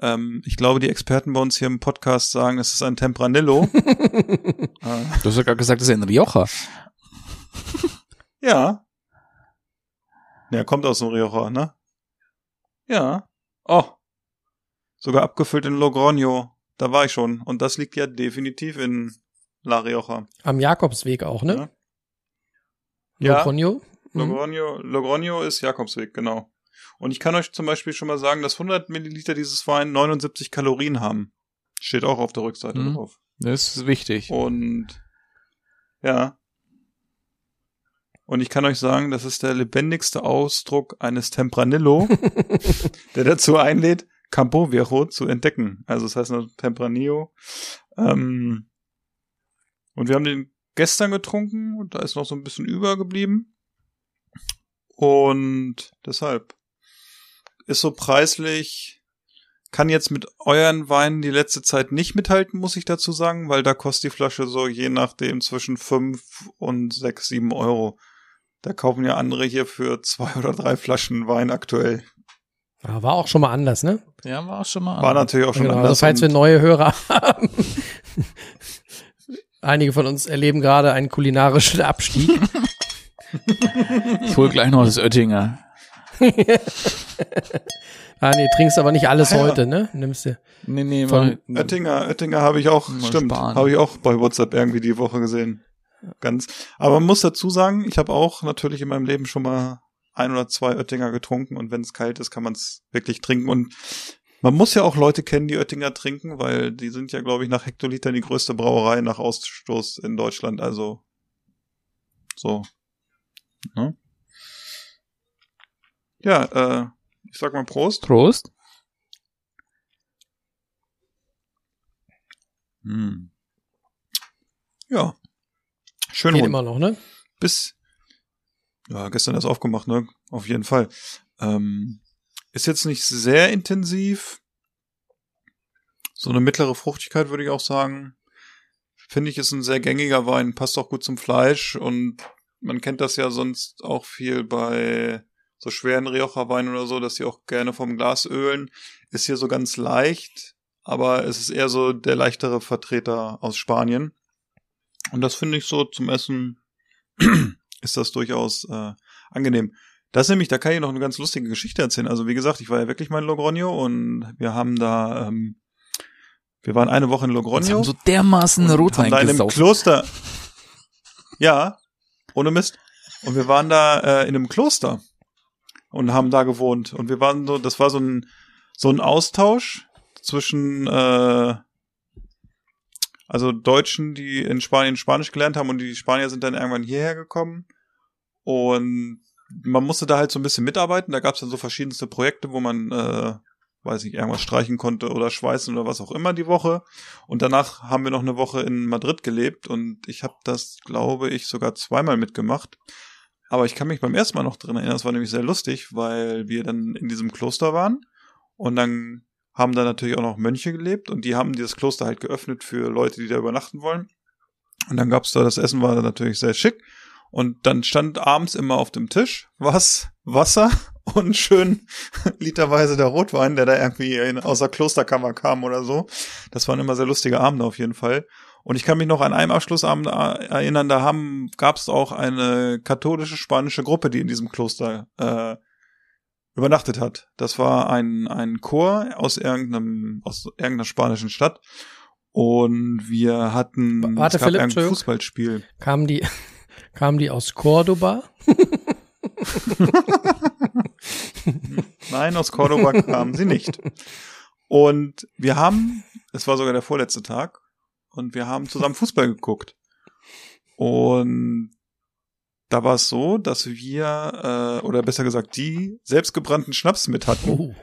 ähm, ich glaube, die Experten bei uns hier im Podcast sagen, es ist ein Tempranillo. äh, Du hast ja gerade gesagt, das ist ein Rioja. ja. Ja, kommt aus dem Rioja, ne? Ja. Oh. Sogar abgefüllt in Logroño. Da war ich schon. Und das liegt ja definitiv in La Rioja. Am Jakobsweg auch, ne? Ja. Logroño? Mhm. Logroño, Logroño ist Jakobsweg, genau. Und ich kann euch zum Beispiel schon mal sagen, dass 100 Milliliter dieses Wein 79 Kalorien haben. Steht auch auf der Rückseite Mhm. drauf. Das ist wichtig. Und ja. Und ich kann euch sagen, das ist der lebendigste Ausdruck eines Tempranillo, der dazu einlädt, Campo Viejo zu entdecken. Also das heißt nur Tempranillo. Ähm, und wir haben den gestern getrunken und da ist noch so ein bisschen übergeblieben. Und deshalb ist so preislich, kann jetzt mit euren Weinen die letzte Zeit nicht mithalten, muss ich dazu sagen, weil da kostet die Flasche so je nachdem zwischen fünf und sechs, sieben Euro. Da kaufen ja andere hier für zwei oder drei Flaschen Wein aktuell. Ja, war auch schon mal anders, ne? Ja, war auch schon mal. War natürlich auch schon Genau, anders. also falls wir neue Hörer haben. Einige von uns erleben gerade einen kulinarischen Abstieg. Ich hol gleich noch das Oettinger. ah, nee, trinkst aber nicht alles Ah, ja. heute, ne? Nimmst du. Nee, nee, Von mal- Oettinger, Oettinger habe ich auch, stimmt, habe ich auch bei WhatsApp irgendwie die Woche gesehen. Ganz. Aber man muss dazu sagen, ich habe auch natürlich in meinem Leben schon mal ein oder zwei Oettinger getrunken und wenn es kalt ist, kann man es wirklich trinken und man muss ja auch Leute kennen, die Oettinger trinken, weil die sind ja, glaube ich, nach Hektoliter die größte Brauerei nach Ausstoß in Deutschland. Also so. Ne? Ja, äh, ich sag mal Prost. Prost. Hm. Ja. Schön Geht rund. immer noch, ne? bis ja, gestern erst aufgemacht, ne? Auf jeden Fall. Ähm, ist jetzt nicht sehr intensiv. So eine mittlere Fruchtigkeit würde ich auch sagen. Finde ich ist ein sehr gängiger Wein, passt auch gut zum Fleisch und man kennt das ja sonst auch viel bei so schweren Rioja-Weinen oder so, dass die auch gerne vom Glas ölen. Ist hier so ganz leicht, aber es ist eher so der leichtere Vertreter aus Spanien. Und das finde ich so zum Essen ist das durchaus äh, angenehm. Das nämlich, da kann ich noch eine ganz lustige Geschichte erzählen. Also wie gesagt, ich war ja wirklich mal in Logroño und wir haben da, ähm, wir waren eine Woche in Logroño. haben so dermaßen Rotwein haben da in einem. Kloster. Ja, ohne Mist. Und wir waren da äh, in einem Kloster und haben da gewohnt. Und wir waren so, das war so ein, so ein Austausch zwischen äh, also Deutschen, die in Spanien Spanisch gelernt haben und die Spanier sind dann irgendwann hierher gekommen. Und man musste da halt so ein bisschen mitarbeiten. Da gab es dann so verschiedenste Projekte, wo man, äh, weiß nicht, irgendwas streichen konnte oder schweißen oder was auch immer die Woche. Und danach haben wir noch eine Woche in Madrid gelebt und ich habe das, glaube ich, sogar zweimal mitgemacht. Aber ich kann mich beim ersten Mal noch drin erinnern, das war nämlich sehr lustig, weil wir dann in diesem Kloster waren und dann haben da natürlich auch noch Mönche gelebt und die haben dieses Kloster halt geöffnet für Leute, die da übernachten wollen. Und dann gab's da, das Essen war da natürlich sehr schick. Und dann stand abends immer auf dem Tisch was, Wasser und schön literweise der Rotwein, der da irgendwie in, aus der Klosterkammer kam oder so. Das waren immer sehr lustige Abende auf jeden Fall. Und ich kann mich noch an einem Abschlussabend erinnern, da haben, gab es auch eine katholische spanische Gruppe, die in diesem Kloster äh, übernachtet hat. Das war ein, ein Chor aus irgendeinem, aus irgendeiner spanischen Stadt. Und wir hatten Warte, es gab Philipp, ein. Fußballspiel. Kamen die, kamen die aus Cordoba? Nein, aus Cordoba kamen sie nicht. Und wir haben, es war sogar der vorletzte Tag, und wir haben zusammen Fußball geguckt. Und da war es so, dass wir, äh, oder besser gesagt, die selbstgebrannten Schnaps mit hatten. Oh.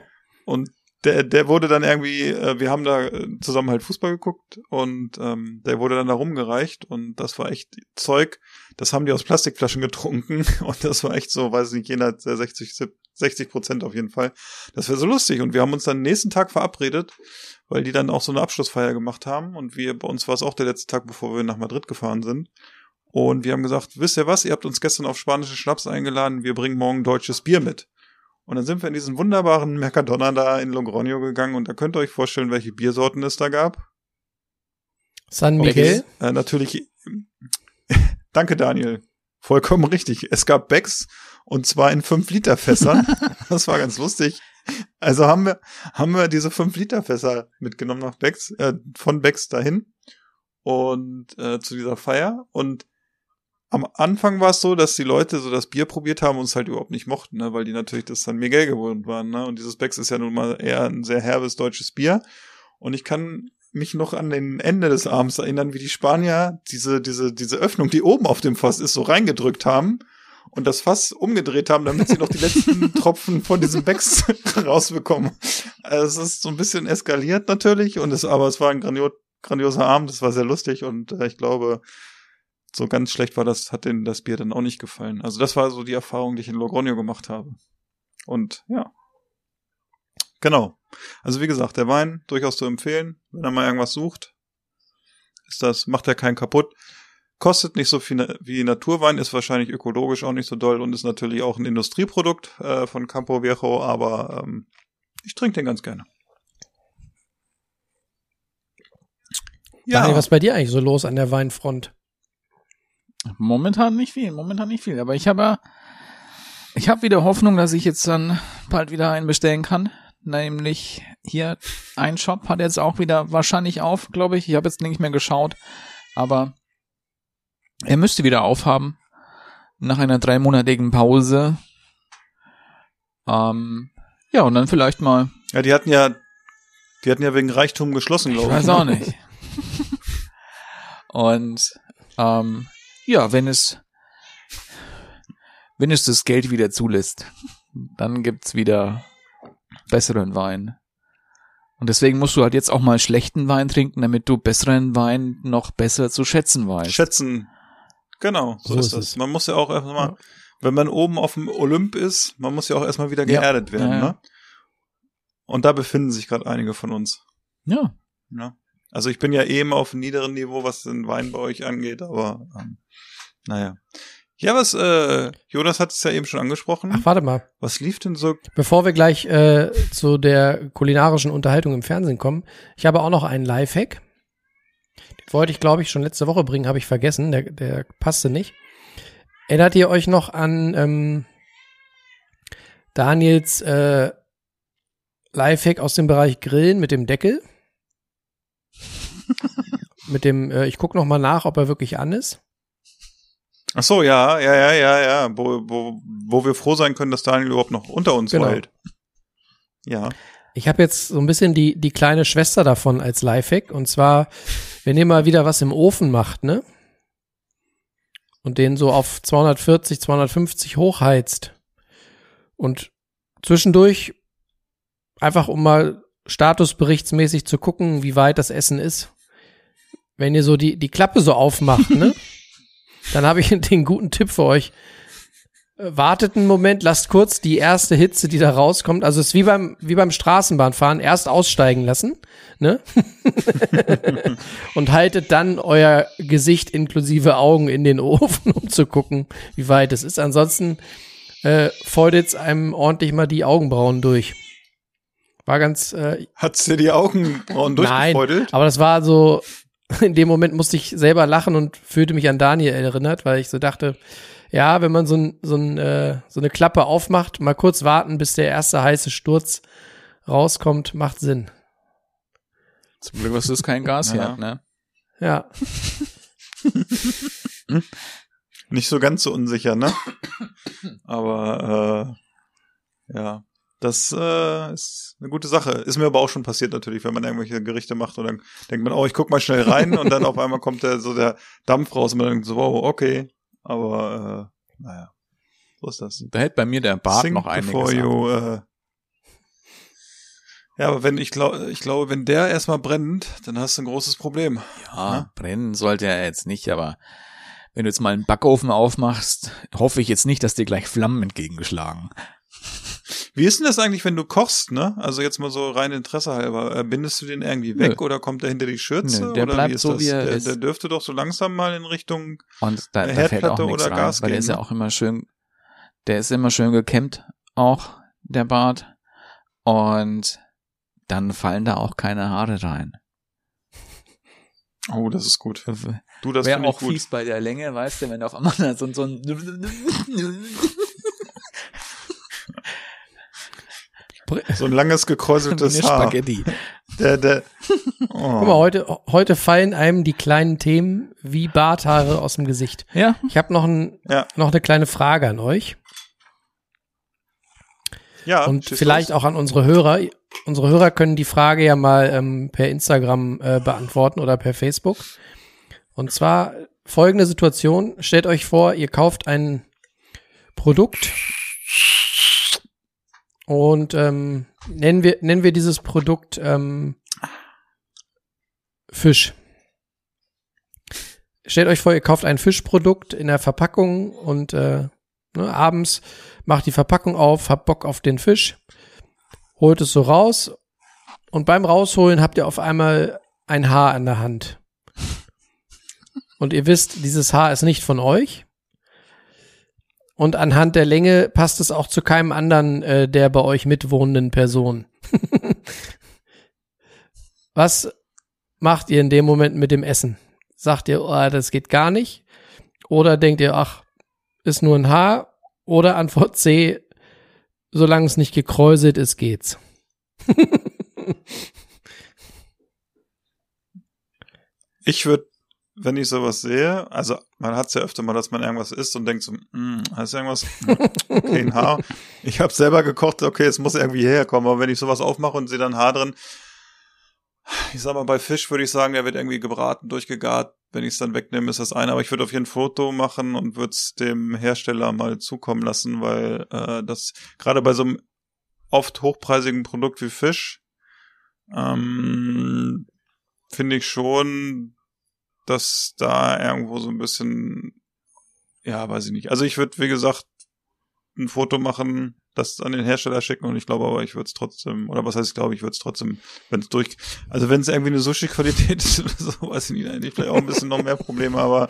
Und der, der wurde dann irgendwie, äh, wir haben da äh, zusammen halt Fußball geguckt und ähm, der wurde dann da rumgereicht und das war echt Zeug, das haben die aus Plastikflaschen getrunken und das war echt so, weiß nicht, jener 60, 60 Prozent auf jeden Fall. Das wäre so lustig und wir haben uns dann nächsten Tag verabredet, weil die dann auch so eine Abschlussfeier gemacht haben und wir, bei uns war es auch der letzte Tag, bevor wir nach Madrid gefahren sind. Und wir haben gesagt, wisst ihr was, ihr habt uns gestern auf spanische Schnaps eingeladen, wir bringen morgen deutsches Bier mit. Und dann sind wir in diesen wunderbaren Mercadona da in Logroño gegangen und da könnt ihr euch vorstellen, welche Biersorten es da gab. San Miguel? Äh, natürlich, danke Daniel, vollkommen richtig. Es gab Becks und zwar in 5 Liter Fässern. das war ganz lustig. Also haben wir, haben wir diese 5 Liter Fässer mitgenommen nach Becks, äh, von Becks dahin und äh, zu dieser Feier und am Anfang war es so, dass die Leute so das Bier probiert haben und es halt überhaupt nicht mochten, ne, weil die natürlich das San Miguel gewohnt waren, ne? Und dieses Becks ist ja nun mal eher ein sehr herbes deutsches Bier. Und ich kann mich noch an den Ende des Abends erinnern, wie die Spanier diese, diese, diese Öffnung, die oben auf dem Fass ist, so reingedrückt haben und das Fass umgedreht haben, damit sie noch die letzten Tropfen von diesem Becks rausbekommen. Also es ist so ein bisschen eskaliert natürlich und es, aber es war ein grandio grandioser Abend, es war sehr lustig und äh, ich glaube, so ganz schlecht war das, hat denen das Bier dann auch nicht gefallen. Also das war so die Erfahrung, die ich in Logroño gemacht habe. Und ja. Genau. Also wie gesagt, der Wein durchaus zu empfehlen, wenn er mal irgendwas sucht. Ist das, macht er keinen kaputt. Kostet nicht so viel wie Naturwein, ist wahrscheinlich ökologisch auch nicht so doll und ist natürlich auch ein Industrieprodukt äh, von Campo Viejo, aber ähm, ich trinke den ganz gerne. Daniel, was ist bei dir eigentlich so los an der Weinfront? Momentan nicht viel, momentan nicht viel. Aber ich habe, ich habe wieder Hoffnung, dass ich jetzt dann bald wieder einen bestellen kann. Nämlich hier ein Shop hat jetzt auch wieder wahrscheinlich auf, glaube ich. Ich habe jetzt nicht mehr geschaut, aber er müsste wieder aufhaben nach einer dreimonatigen Pause. Ähm, ja und dann vielleicht mal. Ja, die hatten ja, die hatten ja wegen Reichtum geschlossen, Ich glaube ich. weiß auch nicht. Und ähm, ja, wenn es wenn es das Geld wieder zulässt, dann gibt's wieder besseren Wein. Und deswegen musst du halt jetzt auch mal schlechten Wein trinken, damit du besseren Wein noch besser zu schätzen weißt. Schätzen. Genau, so, So ist das. es. Man muss ja auch erstmal, Ja. wenn man oben auf dem Olymp ist, man muss ja auch erstmal wieder Ja. geerdet werden, Ja, ja. ne? Und da befinden sich gerade einige von uns. Ja. Ne? Also ich bin ja eben auf einem niederen Niveau, was den Wein bei euch angeht, aber ähm, naja. Ja, was, äh, Jonas hat es ja eben schon angesprochen. Ach, warte mal. Was lief denn so? Bevor wir gleich äh, zu der kulinarischen Unterhaltung im Fernsehen kommen, ich habe auch noch einen Lifehack. Den wollte ich, glaube ich, schon letzte Woche bringen, habe ich vergessen. Der, der passte nicht. Erinnert ihr euch noch an ähm, Daniels äh, Lifehack aus dem Bereich Grillen mit dem Deckel? mit dem, äh, ich gucke noch mal nach, ob er wirklich an ist. Ach so, ja, ja, ja, ja, ja, wo, wo, wo wir froh sein können, dass Daniel überhaupt noch unter uns Genau. weilt. Ja. Ich habe jetzt so ein bisschen die, die kleine Schwester davon als Lifehack. Und zwar, wenn ihr mal wieder was im Ofen macht, ne? Und den so auf 240, 250 hochheizt. Und zwischendurch einfach um mal statusberichtsmäßig zu gucken, wie weit das Essen ist. Wenn ihr so die, die Klappe so aufmacht, ne? Dann habe ich den guten Tipp für euch. Äh, Wartet einen Moment, lasst kurz die erste Hitze, die da rauskommt. Also es ist wie beim, wie beim Straßenbahnfahren, erst aussteigen lassen, ne? Und haltet dann euer Gesicht inklusive Augen in den Ofen, um zu gucken, wie weit es ist. Ansonsten äh, feudet einem ordentlich mal die Augenbrauen durch. War ganz, äh, Hat's dir die Augenbrauen Nein, durchgefeudelt? aber das war so, in dem Moment musste ich selber lachen und fühlte mich an Daniel erinnert, weil ich so dachte, ja, wenn man so, ein, so, ein, äh, so eine Klappe aufmacht, mal kurz warten, bis der erste heiße Sturz rauskommt, macht Sinn. Zum Glück ist das kein Gasherd, ne? Ja, Nicht so ganz so unsicher, ne? Aber äh, ja, das äh, ist eine gute Sache. Ist mir aber auch schon passiert natürlich, wenn man irgendwelche Gerichte macht und dann denkt man, oh, ich guck mal schnell rein und dann auf einmal kommt der, so der Dampf raus und man denkt so, wow, okay. Aber äh, naja, so ist das. Da hält bei mir der Bart Think noch einiges you, äh, ja, aber wenn ich glaube, ich glaube, wenn der erstmal brennt, dann hast du ein großes Problem. Ja, brennen sollte er jetzt nicht, aber wenn du jetzt mal einen Backofen aufmachst, hoffe ich jetzt nicht, dass dir gleich Flammen entgegengeschlagen. Wie ist denn das eigentlich, wenn du kochst, ne? Also jetzt mal so rein Interesse halber. Äh, Bindest du den irgendwie weg oder kommt der hinter die Schürze? Nö, der oder bleibt wie ist so, das? wie er der, ist. der dürfte doch so langsam mal in Richtung. Und da, da fällt auch oder rein, Gas weil der gehen, ist ja auch immer schön, der ist immer schön gekämmt, auch der Bart. Und dann fallen da auch keine Haare rein. Oh, das ist gut. Du, das Wäre auch gut. fies bei der Länge, weißt du, wenn du auf einmal so, so ein So ein langes gekräuseltes Haar. Spaghetti. Der, der, guck mal, oh. heute, heute fallen einem die kleinen Themen wie Barthaare aus dem Gesicht. Ja, Ich habe noch, ein, Ja. noch eine kleine Frage an euch. ja, Und vielleicht los. auch an unsere Hörer. Unsere Hörer können die Frage ja mal ähm, per Instagram äh, beantworten oder per Facebook. Und zwar folgende Situation. Stellt euch vor, ihr kauft ein Produkt und ähm, nennen, wir, nennen wir dieses Produkt ähm, Fisch. Stellt euch vor, ihr kauft ein Fischprodukt in der Verpackung und äh, ne, abends macht die Verpackung auf, habt Bock auf den Fisch, holt es so raus und beim Rausholen habt ihr auf einmal ein Haar an der Hand. Und ihr wisst, dieses Haar ist nicht von euch. Und anhand der Länge passt es auch zu keinem anderen äh, der bei euch mitwohnenden Person. Was macht ihr in dem Moment mit dem Essen? Sagt ihr, oh, das geht gar nicht? Oder denkt ihr, ach, ist nur ein Haar? Oder Antwort C, solange es nicht gekräuselt ist, geht's. Ich würde, wenn ich sowas sehe, also man hat es ja öfter mal, dass man irgendwas isst und denkt so, hm, du irgendwas? Hm, Okay, ein Haar. Ich habe selber gekocht, okay, es muss irgendwie herkommen, aber wenn ich sowas aufmache und sehe dann Haar drin, ich sag mal, bei Fisch würde ich sagen, der wird irgendwie gebraten, durchgegart. Wenn ich es dann wegnehme, ist das eine. Aber ich würde auf jeden Fall ein Foto machen und würde es dem Hersteller mal zukommen lassen, weil äh, das gerade bei so einem oft hochpreisigen Produkt wie Fisch ähm, finde ich schon, dass da irgendwo so ein bisschen, ja, weiß ich nicht. Also ich würde, wie gesagt, ein Foto machen, das an den Hersteller schicken und ich glaube aber, ich würde es trotzdem, oder was heißt ich glaube, ich würde es trotzdem, wenn es durch, also wenn es irgendwie eine Sushi-Qualität ist oder so, weiß ich nicht, eigentlich vielleicht auch ein bisschen noch mehr Probleme, aber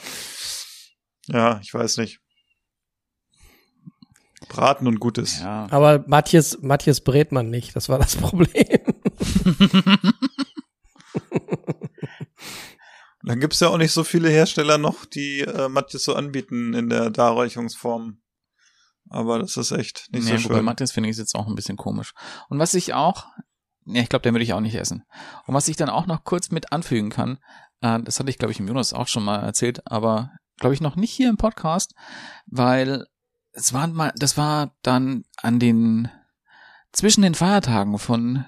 ja, ich weiß nicht. Braten und Gutes. ja. Aber Matthias, Matthias brät man nicht, das war das Problem. Dann gibt's ja auch nicht so viele Hersteller noch, die äh, Matjes so anbieten in der Darreichungsform. Aber das ist echt nicht nee, so wobei schön. Matthias finde ich es jetzt auch ein bisschen komisch. Und was ich auch, ja, ich glaube, den würde ich auch nicht essen. Und was ich dann auch noch kurz mit anfügen kann, äh, das hatte ich, glaube ich, im Jonas auch schon mal erzählt, aber glaube ich, noch nicht hier im Podcast, weil es war mal, das war dann an den, zwischen den Feiertagen von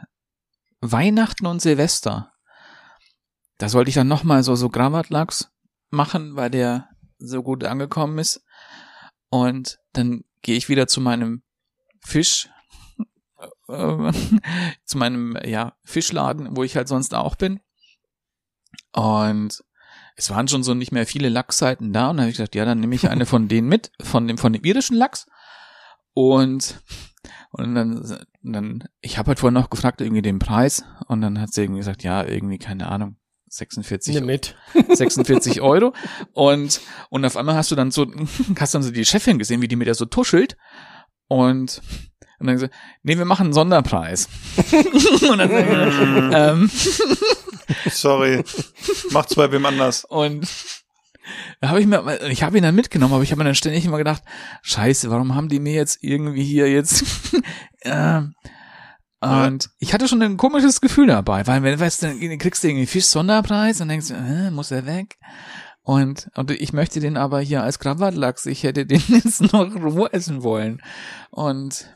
Weihnachten und Silvester. Da sollte ich dann nochmal so, so Gravatlachs machen, weil der so gut angekommen ist. Und dann gehe ich wieder zu meinem Fisch, äh, zu meinem, ja, Fischladen, wo ich halt sonst auch bin. Und es waren schon so nicht mehr viele Lachsseiten da und dann habe ich gesagt, ja, dann nehme ich eine von denen mit, von dem, von dem irischen Lachs. Und, und dann, dann, ich habe halt vorhin noch gefragt, irgendwie den Preis, und dann hat sie irgendwie gesagt, ja, irgendwie, keine Ahnung, 46, Nimm mit. 46 Euro. Und, und auf einmal hast du dann so, hast dann so die Chefin gesehen, wie die mit der so tuschelt. Und, und dann gesagt, nee, wir machen einen Sonderpreis. und dann, ähm, Sorry. Macht's bei wem anders. Und da habe ich mir, ich habe ihn dann mitgenommen, aber ich habe mir dann ständig immer gedacht, scheiße, warum haben die mir jetzt irgendwie hier jetzt äh, und ich hatte schon ein komisches Gefühl dabei, weil wenn weißt du, kriegst du irgendwie Fisch-Sonderpreis und denkst du, äh, muss er weg? Und, und ich möchte den aber hier als Krawattlachs, ich hätte den jetzt noch roh essen wollen. Und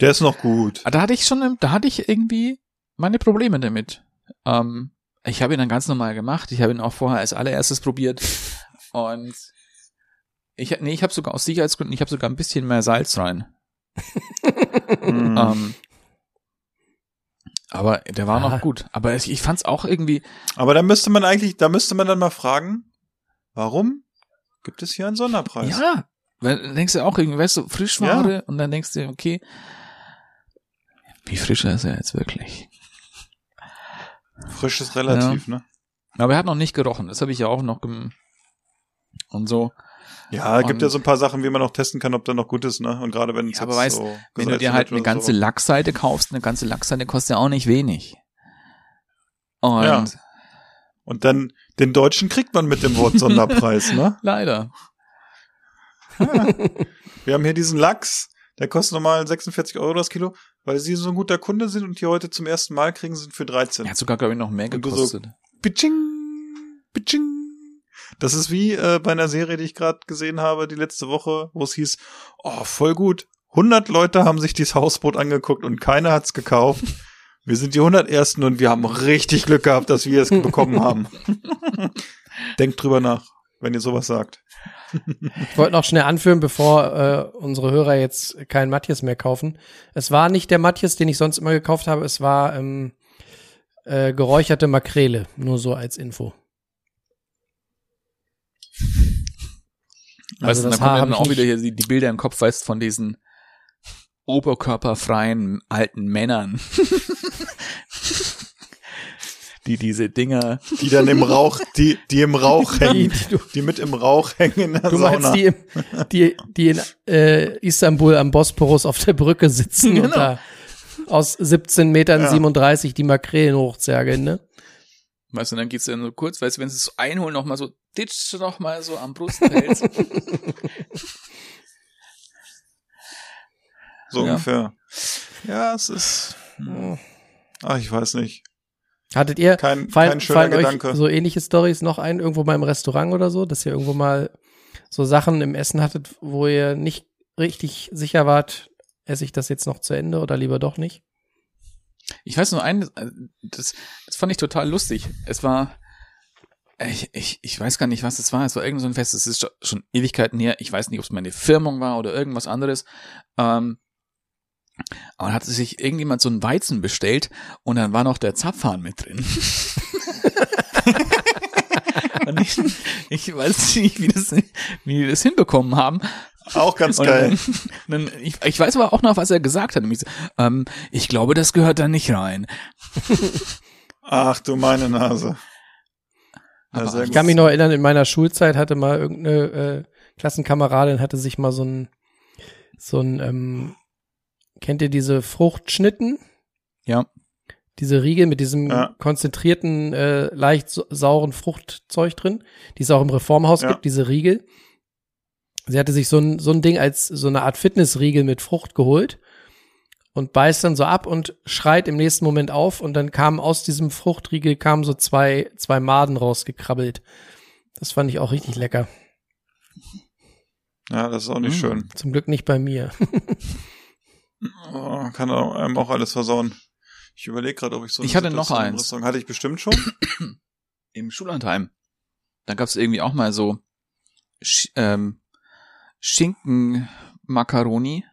Der ist noch gut. da hatte ich schon, da hatte ich irgendwie meine Probleme damit. Ähm, ich habe ihn dann ganz normal gemacht. Ich habe ihn auch vorher als allererstes probiert. Und ich, nee, ich habe sogar aus Sicherheitsgründen, ich habe sogar ein bisschen mehr Salz rein. Hm. Ähm, aber der war Ah. noch gut. Aber ich, ich fand's auch irgendwie, Aber da müsste man eigentlich, da müsste man dann mal fragen, warum gibt es hier einen Sonderpreis? ja, weil dann denkst du auch irgendwie, weißt du, Frischware und dann denkst du, okay, wie frisch ist er jetzt wirklich? Frisch ist relativ, ne? Aber er hat noch nicht gerochen, das habe ich ja auch noch gem und so. Ja, gibt Und- ja so ein paar Sachen, wie man auch testen kann, ob der noch gut ist, ne? Und gerade wenn es Ja, aber weißt, so Wenn du dir halt eine ganze so. Lachsseite kaufst, eine ganze Lachsseite kostet ja auch nicht wenig. Und Ja. Und dann den Deutschen kriegt man mit dem Wort Sonderpreis, ne? leider. Wir haben hier diesen Lachs, der kostet normal 46 Euro das Kilo, weil sie so ein guter Kunde sind und die heute zum ersten Mal kriegen ihn für 13. Er hat sogar, glaube ich, noch mehr Und du so- gekostet. Bitching, bitching. Das ist wie äh, bei einer Serie, die ich gerade gesehen habe, die letzte Woche, wo es hieß, oh, voll gut. 100 Leute haben sich dieses Hausboot angeguckt und keiner hat's gekauft. Wir sind die 100 Ersten und wir haben richtig Glück gehabt, dass wir es bekommen haben. Denkt drüber nach, wenn ihr sowas sagt. Ich wollte noch schnell anführen, bevor äh, unsere Hörer jetzt keinen Matthias mehr kaufen. Es war nicht der Matthias, den ich sonst immer gekauft habe, es war ähm, äh, geräucherte Makrele, nur so als Info. Weißt du, Also dann kommen dann auch wieder hier die, die Bilder im Kopf, weißt von diesen oberkörperfreien alten Männern. die diese Dinger, Die dann im Rauch, die, die im Rauch Die, hängen, die, du, die mit im Rauch hängen in der du Sauna. meinst die, im, die, die in äh, Istanbul am Bosporus auf der Brücke sitzen und Genau. da aus 17 Metern Ja. 37 die Makrelen hochzergeln, ne? Weißt du, dann geht's ja nur kurz, weißt du, wenn sie es so einholen, noch mal so, ditcht noch mal so am Brustpelz. So Ja. ungefähr. Ja, es ist, ach, ich weiß nicht. Hattet ihr, Kein, fallen, kein schöner fallen Gedanke. euch so ähnliche Stories noch ein, irgendwo mal im Restaurant oder so, dass ihr irgendwo mal so Sachen im Essen hattet, wo ihr nicht richtig sicher wart, esse ich das jetzt noch zu Ende oder lieber doch nicht? Ich weiß nur ein, äh, das, das fand ich total lustig. Es war, ich, ich, ich weiß gar nicht, was es war. Es war irgend so ein Fest. Es ist schon- Ewigkeiten her. Ich weiß nicht, ob es meine Firmung war oder irgendwas anderes. Ähm, aber dann hatte sich irgendjemand so einen Weizen bestellt und dann war noch der Zapfhahn mit drin. ich, ich weiß nicht, wie, das, wie die das hinbekommen haben. Auch ganz Und geil. Dann, dann, ich, ich weiß aber auch noch, was er gesagt hat. Nämlich so, ähm, ich glaube, das gehört da nicht rein. Ach du meine Nase. Ja, ich kann mich noch erinnern, in meiner Schulzeit hatte mal irgendeine äh, Klassenkameradin hatte sich mal so ein so ein ähm, kennt ihr diese Fruchtschnitten? Ja. Diese Riegel mit diesem Ja. konzentrierten, äh, leicht sa- sauren Fruchtzeug drin, die es auch im Reformhaus Ja. gibt, diese Riegel. Sie hatte sich so ein, so ein Ding als so eine Art Fitnessriegel mit Frucht geholt und beißt dann so ab und schreit im nächsten Moment auf und dann kamen aus diesem Fruchtriegel kamen so zwei, zwei Maden rausgekrabbelt. Das fand ich auch richtig lecker. Ja, das ist auch nicht Mm. schön. Zum Glück nicht bei mir. Oh, kann einem auch alles versauen. Ich überlege gerade, ob ich so eine Ich hatte noch Situation im eins. Restaurant- Hatte ich bestimmt schon. Im Schullandheim. Da gab's irgendwie auch mal so ähm, Schinken-Macaroni.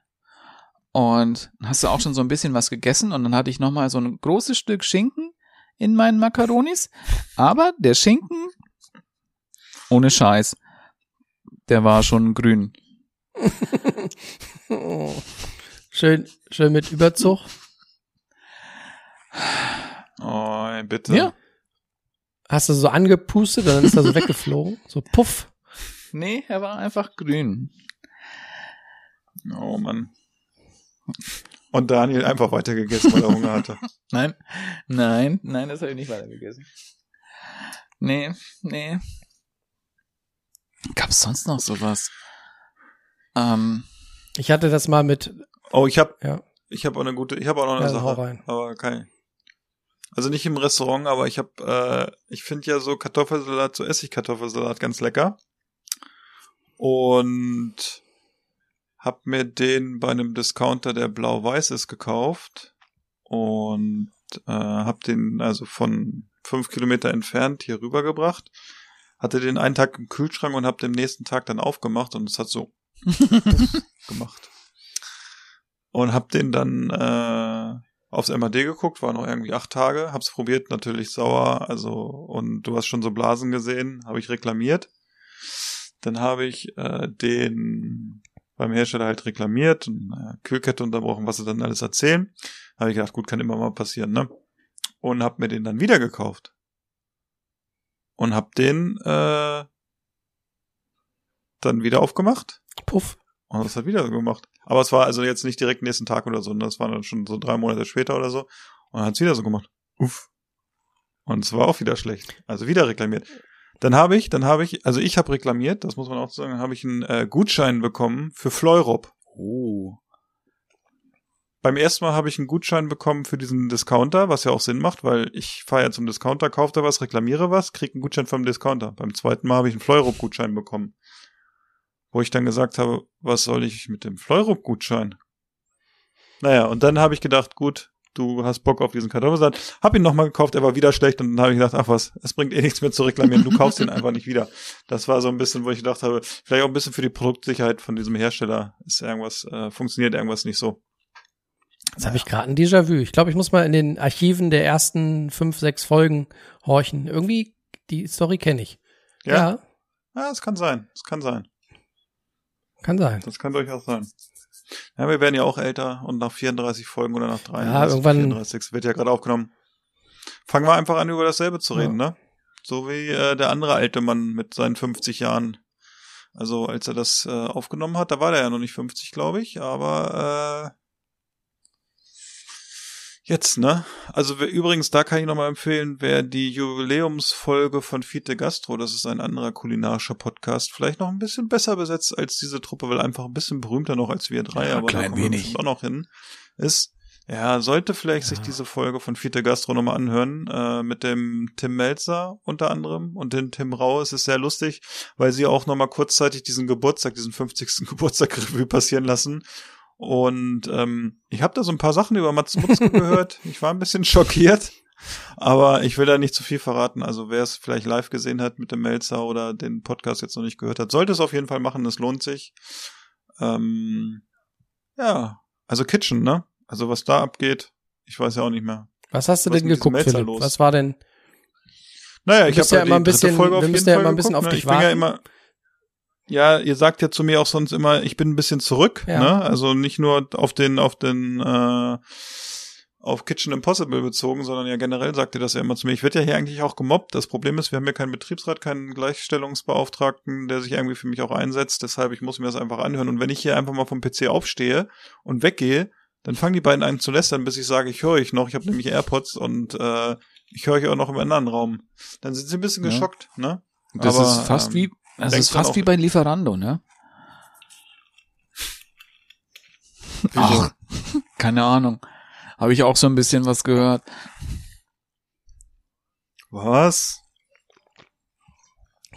Und dann hast du auch schon so ein bisschen was gegessen und dann hatte ich noch mal so ein großes Stück Schinken in meinen Macaronis. Aber der Schinken, ohne Scheiß, der war schon grün. Schön, schön mit Überzug. Oh, bitte. Ja. Hast du so angepustet und dann ist er so weggeflogen. So puff. Nee, er war einfach grün. Oh Mann. Und Daniel einfach weitergegessen, weil er Hunger hatte. Nein, nein, nein, das habe ich nicht weiter gegessen. Nee, nee. Gab's sonst noch sowas? Ähm, Ich hatte das mal mit, Oh, ich habe ja, ich habe auch eine gute, ich habe auch noch eine Ja, hau Sache, rein. aber kein. Also nicht im Restaurant, aber ich habe, äh, ich finde ja so Kartoffelsalat, so Essigkartoffelsalat ganz lecker. Und hab mir den bei einem Discounter, der blau-weiß ist, gekauft und äh, hab den also von fünf Kilometer entfernt hier rübergebracht. Hatte den einen Tag im Kühlschrank und hab den nächsten Tag dann aufgemacht und es hat so gemacht. Und hab den dann äh, aufs MAD geguckt, war noch irgendwie acht Tage, hab's probiert, natürlich sauer, also und du hast schon so Blasen gesehen, habe ich reklamiert. Dann habe ich äh, den beim Hersteller halt reklamiert und äh, Kühlkette unterbrochen, was sie dann alles erzählen. Habe ich gedacht, gut, kann immer mal passieren, ne? Und hab mir den dann wieder gekauft. Und hab den äh, dann wieder aufgemacht. puff. Und das hat wieder so gemacht. Aber es war also jetzt nicht direkt nächsten Tag oder so, ne? das war dann schon so drei Monate später oder so. Und hat es wieder so gemacht. Uff. Und es war auch wieder schlecht. Also wieder reklamiert. Dann habe ich, dann habe ich, also ich habe reklamiert, das muss man auch sagen, dann habe ich einen äh, Gutschein bekommen für Fleurop. oh. Beim ersten Mal habe ich einen Gutschein bekommen für diesen Discounter, was ja auch Sinn macht, weil ich fahre ja zum Discounter, kaufe da was, reklamiere was, kriege einen Gutschein vom Discounter. Beim zweiten Mal habe ich einen Fleurop-Gutschein bekommen. Wo ich dann gesagt habe, was soll ich mit dem Fleurop-Gutschein? Naja, und dann habe ich gedacht, gut, du hast Bock auf diesen Kartoffelsalat. Hab ihn nochmal gekauft, er war wieder schlecht und dann habe ich gedacht, ach was, es bringt eh nichts mehr zu reklamieren, du kaufst ihn einfach nicht wieder. Das war so ein bisschen, wo ich gedacht habe, vielleicht auch ein bisschen für die Produktsicherheit von diesem Hersteller ist irgendwas, äh, funktioniert irgendwas nicht so. Jetzt habe ich gerade ein Déjà-vu. Ich glaube, ich muss mal in den Archiven der ersten fünf, sechs Folgen horchen. Irgendwie, die Story kenne ich. Ja? ja, Ja, es kann sein. Es kann sein. kann sein. Das kann durchaus sein. Ja, wir werden ja auch älter und nach 34 Folgen oder nach 33, Ja, irgendwann- 34 wird ja gerade aufgenommen. Fangen wir einfach an, über dasselbe zu reden, ne? So wie äh, der andere alte Mann mit seinen 50 Jahren. Also als er das äh, aufgenommen hat, da war der ja noch nicht 50, glaube ich, aber äh, jetzt, ne? Also wer, übrigens, da kann ich nochmal empfehlen, wer die Jubiläumsfolge von Fiete Gastro, das ist ein anderer kulinarischer Podcast, vielleicht noch ein bisschen besser besetzt als diese Truppe, weil einfach ein bisschen berühmter noch als wir drei, Ja, aber da klein kommen wir wenig. bestimmt auch noch hin, ist, ja, sollte vielleicht sich diese Folge von Fiete Gastro nochmal anhören, äh, mit dem Tim Melzer unter anderem und den Tim Rau. Es ist sehr lustig, weil sie auch nochmal kurzzeitig diesen Geburtstag, diesen 50. Geburtstag Revue passieren lassen. Und ähm, ich habe da so ein paar Sachen über Mats Mutzke gehört. Ich war ein bisschen schockiert. Aber ich will da nicht zu viel verraten. Also wer es vielleicht live gesehen hat mit dem Melzer oder den Podcast jetzt noch nicht gehört hat, sollte es auf jeden Fall machen. Es lohnt sich. Ähm, ja, also Kitchen, ne? Also was da abgeht, ich weiß ja auch nicht mehr. Was hast du Was denn geguckt, Melzer Philipp? los? Was war denn? Naja, ich habe ja immer ein bisschen- wir jeden müssen ja immer ein bisschen auf ne? dich Ich bin ja warten. immer, ja, ihr sagt ja zu mir auch sonst immer, ich bin ein bisschen zurück, Ja. ne? Also nicht nur auf den, auf den, äh, auf Kitchen Impossible bezogen, sondern ja generell sagt ihr das ja immer zu mir. Ich werde ja hier eigentlich auch gemobbt. Das Problem ist, wir haben ja keinen Betriebsrat, keinen Gleichstellungsbeauftragten, der sich irgendwie für mich auch einsetzt. Deshalb, ich muss mir das einfach anhören. Und wenn ich hier einfach mal vom PC aufstehe und weggehe, dann fangen die beiden an zu lästern, bis ich sage, ich höre euch noch. Ich habe nämlich AirPods und äh, ich höre euch auch noch im anderen Raum. Dann sind sie ein bisschen Ja. geschockt, ne? Das Aber, ist fast ähm, wie, das denkst ist fast wie bei Lieferando, ne? Wieso? Ach, keine Ahnung. Habe ich auch so ein bisschen was gehört. Was?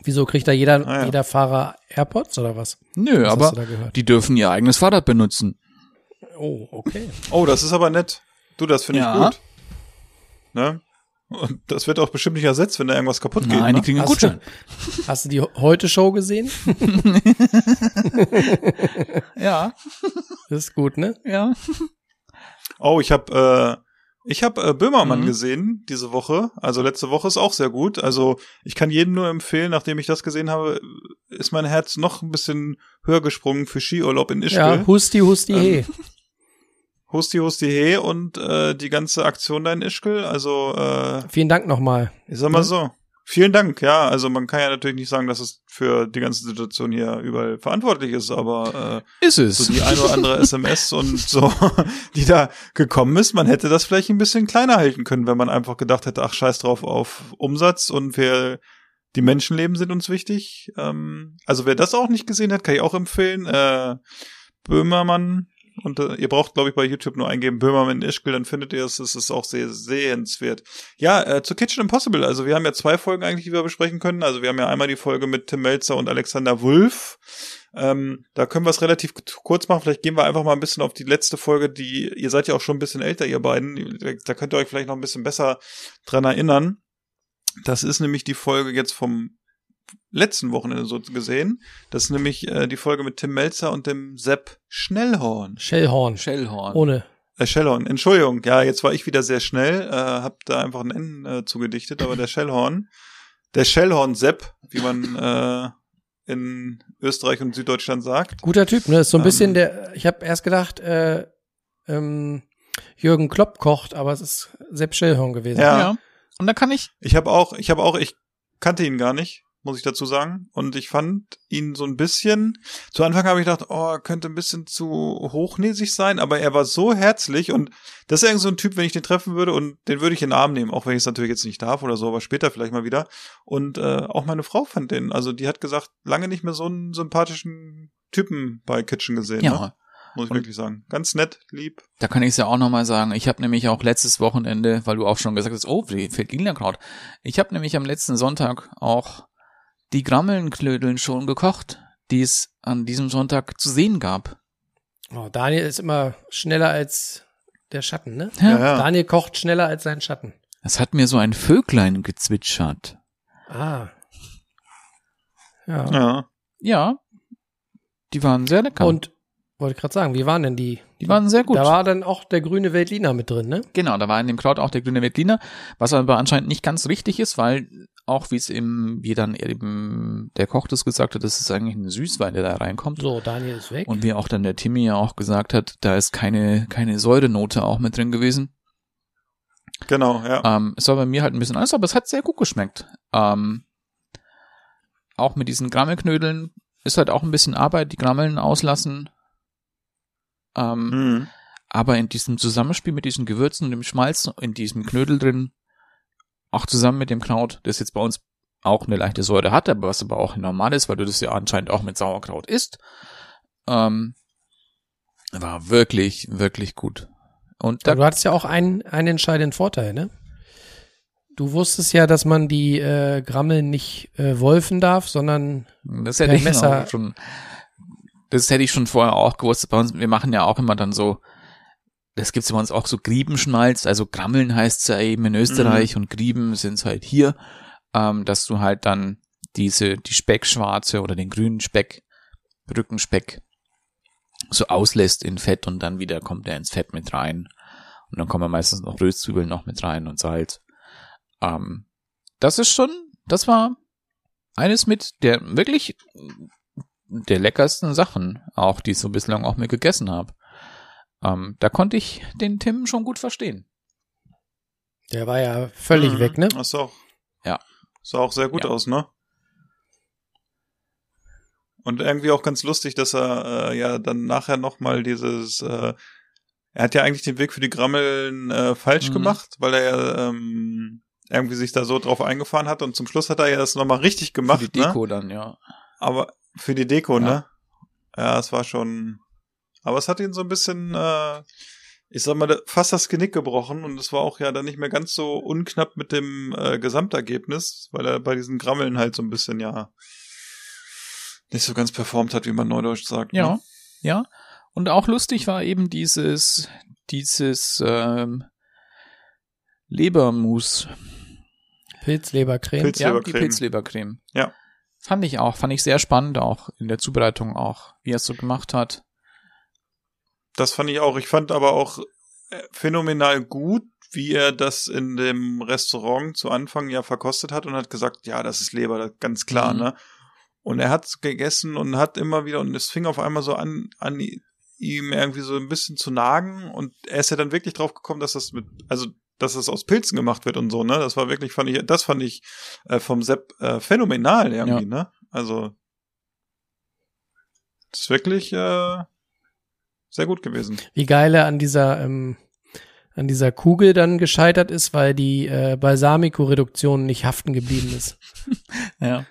Wieso kriegt da jeder, Ah, ja. jeder Fahrer AirPods oder was? Nö, Was aber die dürfen ihr eigenes Fahrrad benutzen. Oh, okay. Oh, das ist aber nett. Du, das finde ich Ja. gut. Ne? Und das wird auch bestimmt nicht ersetzt, wenn da irgendwas kaputt geht. Nein, die Ne? kriegen einen Hast du- Gutschein. Hast du die Heute-Show gesehen? Ja, Das ist gut, ne? ja. Oh, ich habe äh, ich habe äh, Böhmermann Mhm. gesehen diese Woche. Also letzte Woche ist auch sehr gut. Also ich kann jedem nur empfehlen, nachdem ich das gesehen habe, ist mein Herz noch ein bisschen höher gesprungen für Skiurlaub in Ischgl. Ja, Husti, Husti, Ähm, he. Husti Husti He und äh, die ganze Aktion da in Ischgl. Also äh, Vielen Dank nochmal. ich sag mal so. Vielen Dank, ja. Also man kann ja natürlich nicht sagen, dass es für die ganze Situation hier überall verantwortlich ist, aber äh, Ist es. so die ein oder andere SMS und so, die da gekommen ist. Man hätte das vielleicht ein bisschen kleiner halten können, wenn man einfach gedacht hätte, ach scheiß drauf auf Umsatz und wir die Menschenleben sind uns wichtig. Ähm, also wer das auch nicht gesehen hat, kann ich auch empfehlen. Äh, Böhmermann und äh, ihr braucht, glaube ich, bei YouTube nur eingeben Böhmermann Ischgl, dann findet ihr es. Es ist auch sehr sehenswert. Ja, äh, zu Kitchen Impossible. Also wir haben ja zwei Folgen eigentlich, die wir besprechen können. Also wir haben ja einmal die Folge mit Tim Melzer und Alexander Wulff. Ähm, da können wir es relativ kurz machen. Vielleicht gehen wir einfach mal ein bisschen auf die letzte Folge, die, ihr seid ja auch schon ein bisschen älter, ihr beiden. Da könnt ihr euch vielleicht noch ein bisschen besser dran erinnern. Das ist nämlich die Folge jetzt vom letzten Wochenende so gesehen. Das ist nämlich äh, die Folge mit Tim Melzer und dem Sepp Schnellhorn. Shellhorn. Shellhorn. Ohne. Äh, Schellhorn, Entschuldigung. Ja, jetzt war ich wieder sehr schnell, äh, hab da einfach ein N äh, zugedichtet, aber der Schellhorn, der Schellhorn-Sepp, wie man äh, in Österreich und Süddeutschland sagt. Guter Typ, ne? Ist so ein Ähm. bisschen der, ich habe erst gedacht, äh, ähm, Jürgen Klopp kocht, aber es ist Sepp Schellhorn gewesen. Ja. Ja. Und da kann ich, Ich habe auch, ich habe auch, ich kannte ihn gar nicht, muss ich dazu sagen. Und ich fand ihn so ein bisschen, zu Anfang habe ich gedacht, oh, er könnte ein bisschen zu hochnäsig sein, aber er war so herzlich und das ist irgendwie so ein Typ, wenn ich den treffen würde und den würde ich in den Arm nehmen, auch wenn ich es natürlich jetzt nicht darf oder so, aber später vielleicht mal wieder. Und äh, auch meine Frau fand den, also die hat gesagt, lange nicht mehr so einen sympathischen Typen bei Kitchen gesehen, ja, ne? muss ich Und- wirklich sagen. Ganz nett, lieb. da kann ich es ja auch nochmal sagen. Ich habe nämlich auch letztes Wochenende, weil du auch schon gesagt hast, oh, wie fehlt Lilienkraut. Ich habe nämlich am letzten Sonntag auch die Grammelnklödeln schon gekocht, die es an diesem Sonntag zu sehen gab. Oh, Daniel ist immer schneller als der Schatten, ne? Ja, ja. Daniel kocht schneller als sein Schatten. Es hat mir so ein Vöglein gezwitschert. Ah. Ja. Ja. Ja, die waren sehr lecker. Und wollte gerade sagen, wie waren denn die? die waren sehr gut. Da war dann auch der grüne Veltliner mit drin, ne? Genau, da war in dem Kraut auch der grüne Veltliner, was aber anscheinend nicht ganz richtig ist, weil auch wie es im, wie dann eben der Koch das gesagt hat, das ist eigentlich eine Süßwein, der da reinkommt. So, Daniel ist weg. Und wie auch dann der Timmy ja auch gesagt hat, da ist keine, keine Säurenote auch mit drin gewesen. Genau, ja. Ähm, es war bei mir halt ein bisschen anders, aber es hat sehr gut geschmeckt. Ähm, auch mit diesen Grammelknödeln ist halt auch ein bisschen Arbeit, die Grammeln auslassen. Ähm, Mhm. aber in diesem Zusammenspiel mit diesen Gewürzen und dem Schmalz in diesem Knödel drin, auch zusammen mit dem Kraut, das jetzt bei uns auch eine leichte Säure hat, aber was aber auch normal ist, weil du das ja anscheinend auch mit Sauerkraut isst, ähm, war wirklich, wirklich gut. Und da, du hattest ja auch einen, einen entscheidenden Vorteil, ne? Du wusstest ja, dass man die äh, Grammel nicht äh, wolfen darf, sondern das hätte ich Messer- schon, das hätte ich schon vorher auch gewusst. Bei uns, wir machen ja auch immer dann so, das gibt's bei uns auch so Griebenschmalz, also Grammeln heißt's ja eben in Österreich und Grieben sind's halt hier, ähm, dass du halt dann diese, die Speckschwarze oder den grünen Speck, Rückenspeck, so auslässt in Fett und dann wieder kommt er ins Fett mit rein. Und dann kommen meistens noch Röstzwiebeln noch mit rein und Salz. Ähm, das ist schon, das war eines mit der wirklich der leckersten Sachen, auch die ich so bislang auch mir gegessen habe. Ähm, da konnte ich den Tim schon gut verstehen. der war ja völlig Mhm. weg, ne? Das sah auch, Ja. sah auch sehr gut Ja. aus, ne? Und irgendwie auch ganz lustig, dass er äh, ja dann nachher nochmal dieses, äh, er hat ja eigentlich den Weg für die Grammeln äh, falsch Mhm. gemacht, weil er ja ähm, irgendwie sich da so drauf eingefahren hat und zum Schluss hat er ja das nochmal richtig gemacht, Für die Deko dann, ja. ne? Aber für die Deko, Ja. ne? Ja, es war schon, aber es hat ihn so ein bisschen, äh, ich sag mal, fast das Genick gebrochen und es war auch ja dann nicht mehr ganz so unknapp mit dem äh, Gesamtergebnis, weil er bei diesen Grammeln halt so ein bisschen ja nicht so ganz performt hat, wie man neudeutsch sagt. Ja, Ne? ja. Und auch lustig war eben dieses, dieses ähm, Lebermus. Pilzlebercreme. Pilz- Ja, die Pilzlebercreme. Pilzlebercreme. Ja. Fand ich auch, fand ich sehr spannend auch in der Zubereitung auch, wie er es so gemacht hat. Das fand ich auch. Ich fand aber auch äh, phänomenal gut, wie er das in dem Restaurant zu Anfang ja verkostet hat und hat gesagt, ja, das ist Leber, ganz klar, Mhm. ne? Und er hat's gegessen und hat immer wieder, und es fing auf einmal so an, an ihm irgendwie so ein bisschen zu nagen und er ist ja dann wirklich drauf gekommen, dass das mit, also, dass das aus Pilzen gemacht wird und so, ne? Das war wirklich, fand ich, das fand ich äh, vom Sepp äh, phänomenal irgendwie, ne? Also, das ist wirklich äh, sehr gut gewesen. Wie geil er an dieser, ähm, an dieser Kugel dann gescheitert ist, weil die äh, Balsamico-Reduktion nicht haften geblieben ist. Ja.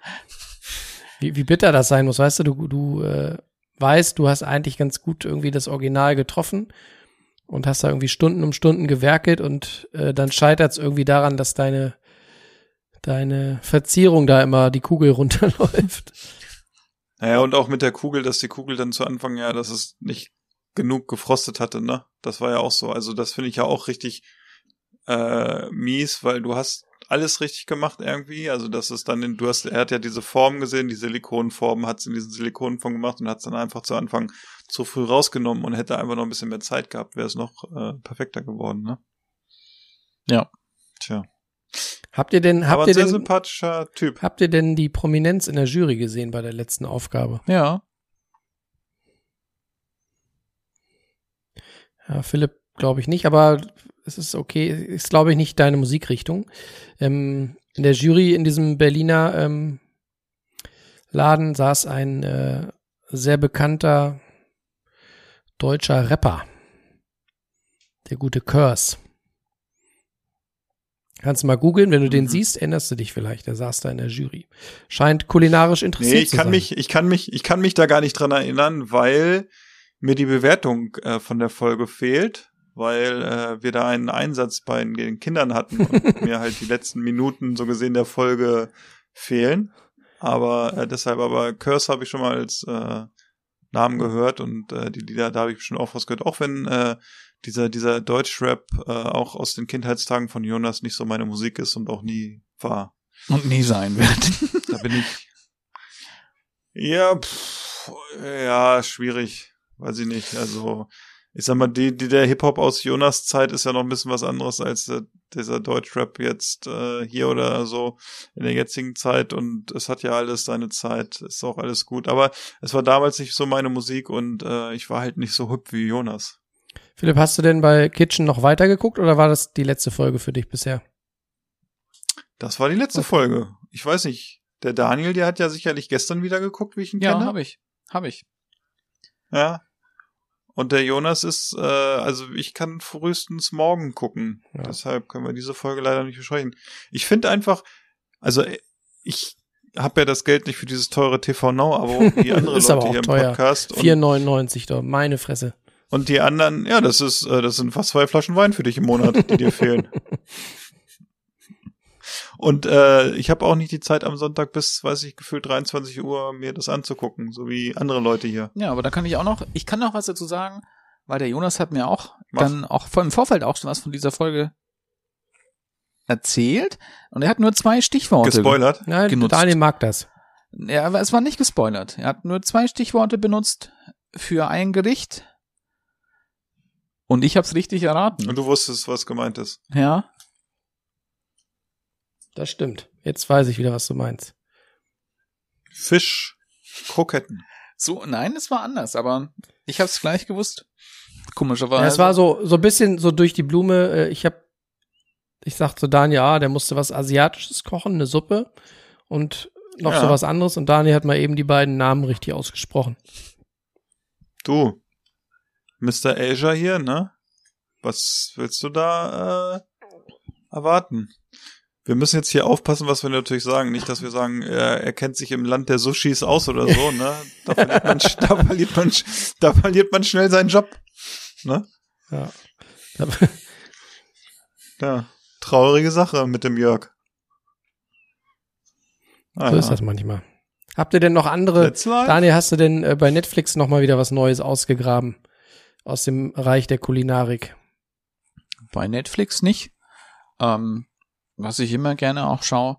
Wie, wie bitter das sein muss, weißt du, du, du äh, weißt, du hast eigentlich ganz gut irgendwie das Original getroffen und hast da irgendwie Stunden um Stunden gewerkelt und äh, dann scheitert es irgendwie daran, dass deine deine Verzierung da immer die Kugel runterläuft. Naja, und auch mit der Kugel, dass die Kugel dann zu Anfang ja, dass es nicht genug gefrostet hatte, ne? Das war ja auch so. Also das finde ich ja auch richtig äh, mies, weil du hast alles richtig gemacht irgendwie. Also das ist dann, in, du hast, er hat ja diese Form gesehen, die Silikonform, hat es in diesen Silikonform gemacht und hat es dann einfach zu Anfang zu früh rausgenommen und hätte einfach noch ein bisschen mehr Zeit gehabt, wäre es noch äh, perfekter geworden, ne? Ja. Tja. Habt ihr denn, Aber habt ein ihr sehr denn, sympathischer Typ. habt ihr denn die Prominenz in der Jury gesehen bei der letzten Aufgabe? Ja. Ja, Philipp glaube ich nicht, aber es ist okay. Ist glaube ich nicht deine Musikrichtung. Ähm, in der Jury in diesem Berliner ähm, Laden saß ein äh, sehr bekannter deutscher Rapper, der gute Curse. Kannst du mal googeln, wenn du den Mhm. siehst, erinnerst du dich vielleicht. Der saß da in der Jury. Scheint kulinarisch interessiert Nee, ich zu kann sein. mich, ich kann mich, ich kann mich da gar nicht dran erinnern, weil mir die Bewertung äh, von der Folge fehlt, weil äh, wir da einen Einsatz bei den Kindern hatten und mir halt die letzten Minuten so gesehen der Folge fehlen. Aber äh, deshalb, aber Curse habe ich schon mal als äh, Namen gehört und äh, die Lieder, da habe ich schon auch was gehört. Auch wenn äh, dieser, dieser Deutschrap äh, auch aus den Kindheitstagen von Jonas nicht so meine Musik ist und auch nie war. Und nie sein wird. Da bin ich. Ja, pff, ja, schwierig. Weiß ich nicht. Also, ich sag mal, die, die der Hip-Hop aus Jonas Zeit ist ja noch ein bisschen was anderes als äh, dieser Deutschrap jetzt äh, hier oder so in der jetzigen Zeit und es hat ja alles seine Zeit, ist auch alles gut. Aber es war damals nicht so meine Musik und äh, ich war halt nicht so hübsch wie Jonas. Philipp, hast du denn bei Kitchen noch weitergeguckt oder war das die letzte Folge für dich bisher? Das war die letzte Okay. Folge. Ich weiß nicht. Der Daniel, der hat ja sicherlich gestern wieder geguckt, wie ich ihn ja, kenne. habe ich. Habe ich. Ja. Und der Jonas ist, äh, also ich kann frühestens morgen gucken. Ja. Deshalb können wir diese Folge leider nicht besprechen. Ich finde einfach, also äh, ich habe ja das Geld nicht für dieses teure TV Now, aber wie andere Ist Leute aber auch hier im teuer. Podcast. Und, 4,99 doch, meine Fresse. und die anderen, ja, das ist, äh, das sind fast zwei Flaschen Wein für dich im Monat, die dir fehlen. Und äh, ich habe auch nicht die Zeit am Sonntag bis, weiß ich, gefühlt 23 Uhr mir das anzugucken, so wie andere Leute hier. Ja, aber da kann ich auch noch, ich kann noch was dazu sagen, weil der Jonas hat mir auch Mach. dann auch vor- im Vorfeld auch schon was von dieser Folge erzählt und er hat nur zwei Stichworte. Gespoilert. Ja, genutzt. Daniel mag das. Ja, aber es war nicht gespoilert. Er hat nur zwei Stichworte benutzt für ein Gericht und ich hab's richtig erraten. Und du wusstest, was gemeint ist. Ja, Das stimmt. Jetzt weiß ich wieder, was du meinst. Fisch, Kroketten. so, nein, es war anders, aber ich hab's gleich gewusst. Komischerweise. Ja, es war so, so ein bisschen so durch die Blume. äh, Ich hab, ich sag zu Daniel, ah, der musste was Asiatisches kochen, eine Suppe und noch Ja. so was anderes. Und Daniel hat mal eben die beiden Namen richtig ausgesprochen. Du, Mr. Asia hier, ne? Was willst du da äh, erwarten? Wir müssen jetzt hier aufpassen, was wir natürlich sagen. Nicht, dass wir sagen, er, er kennt sich im Land der Sushis aus oder so, ne? Da verliert man, da verliert man, da verliert man schnell seinen Job. Ne? Ja. Ja, traurige Sache mit dem Jörg. Ah, So ja. ist das manchmal. Habt ihr denn noch andere? Daniel, hast du denn äh, bei Netflix noch mal wieder was Neues ausgegraben aus dem Reich der Kulinarik? Bei Netflix nicht. Ähm, was ich immer gerne auch schaue,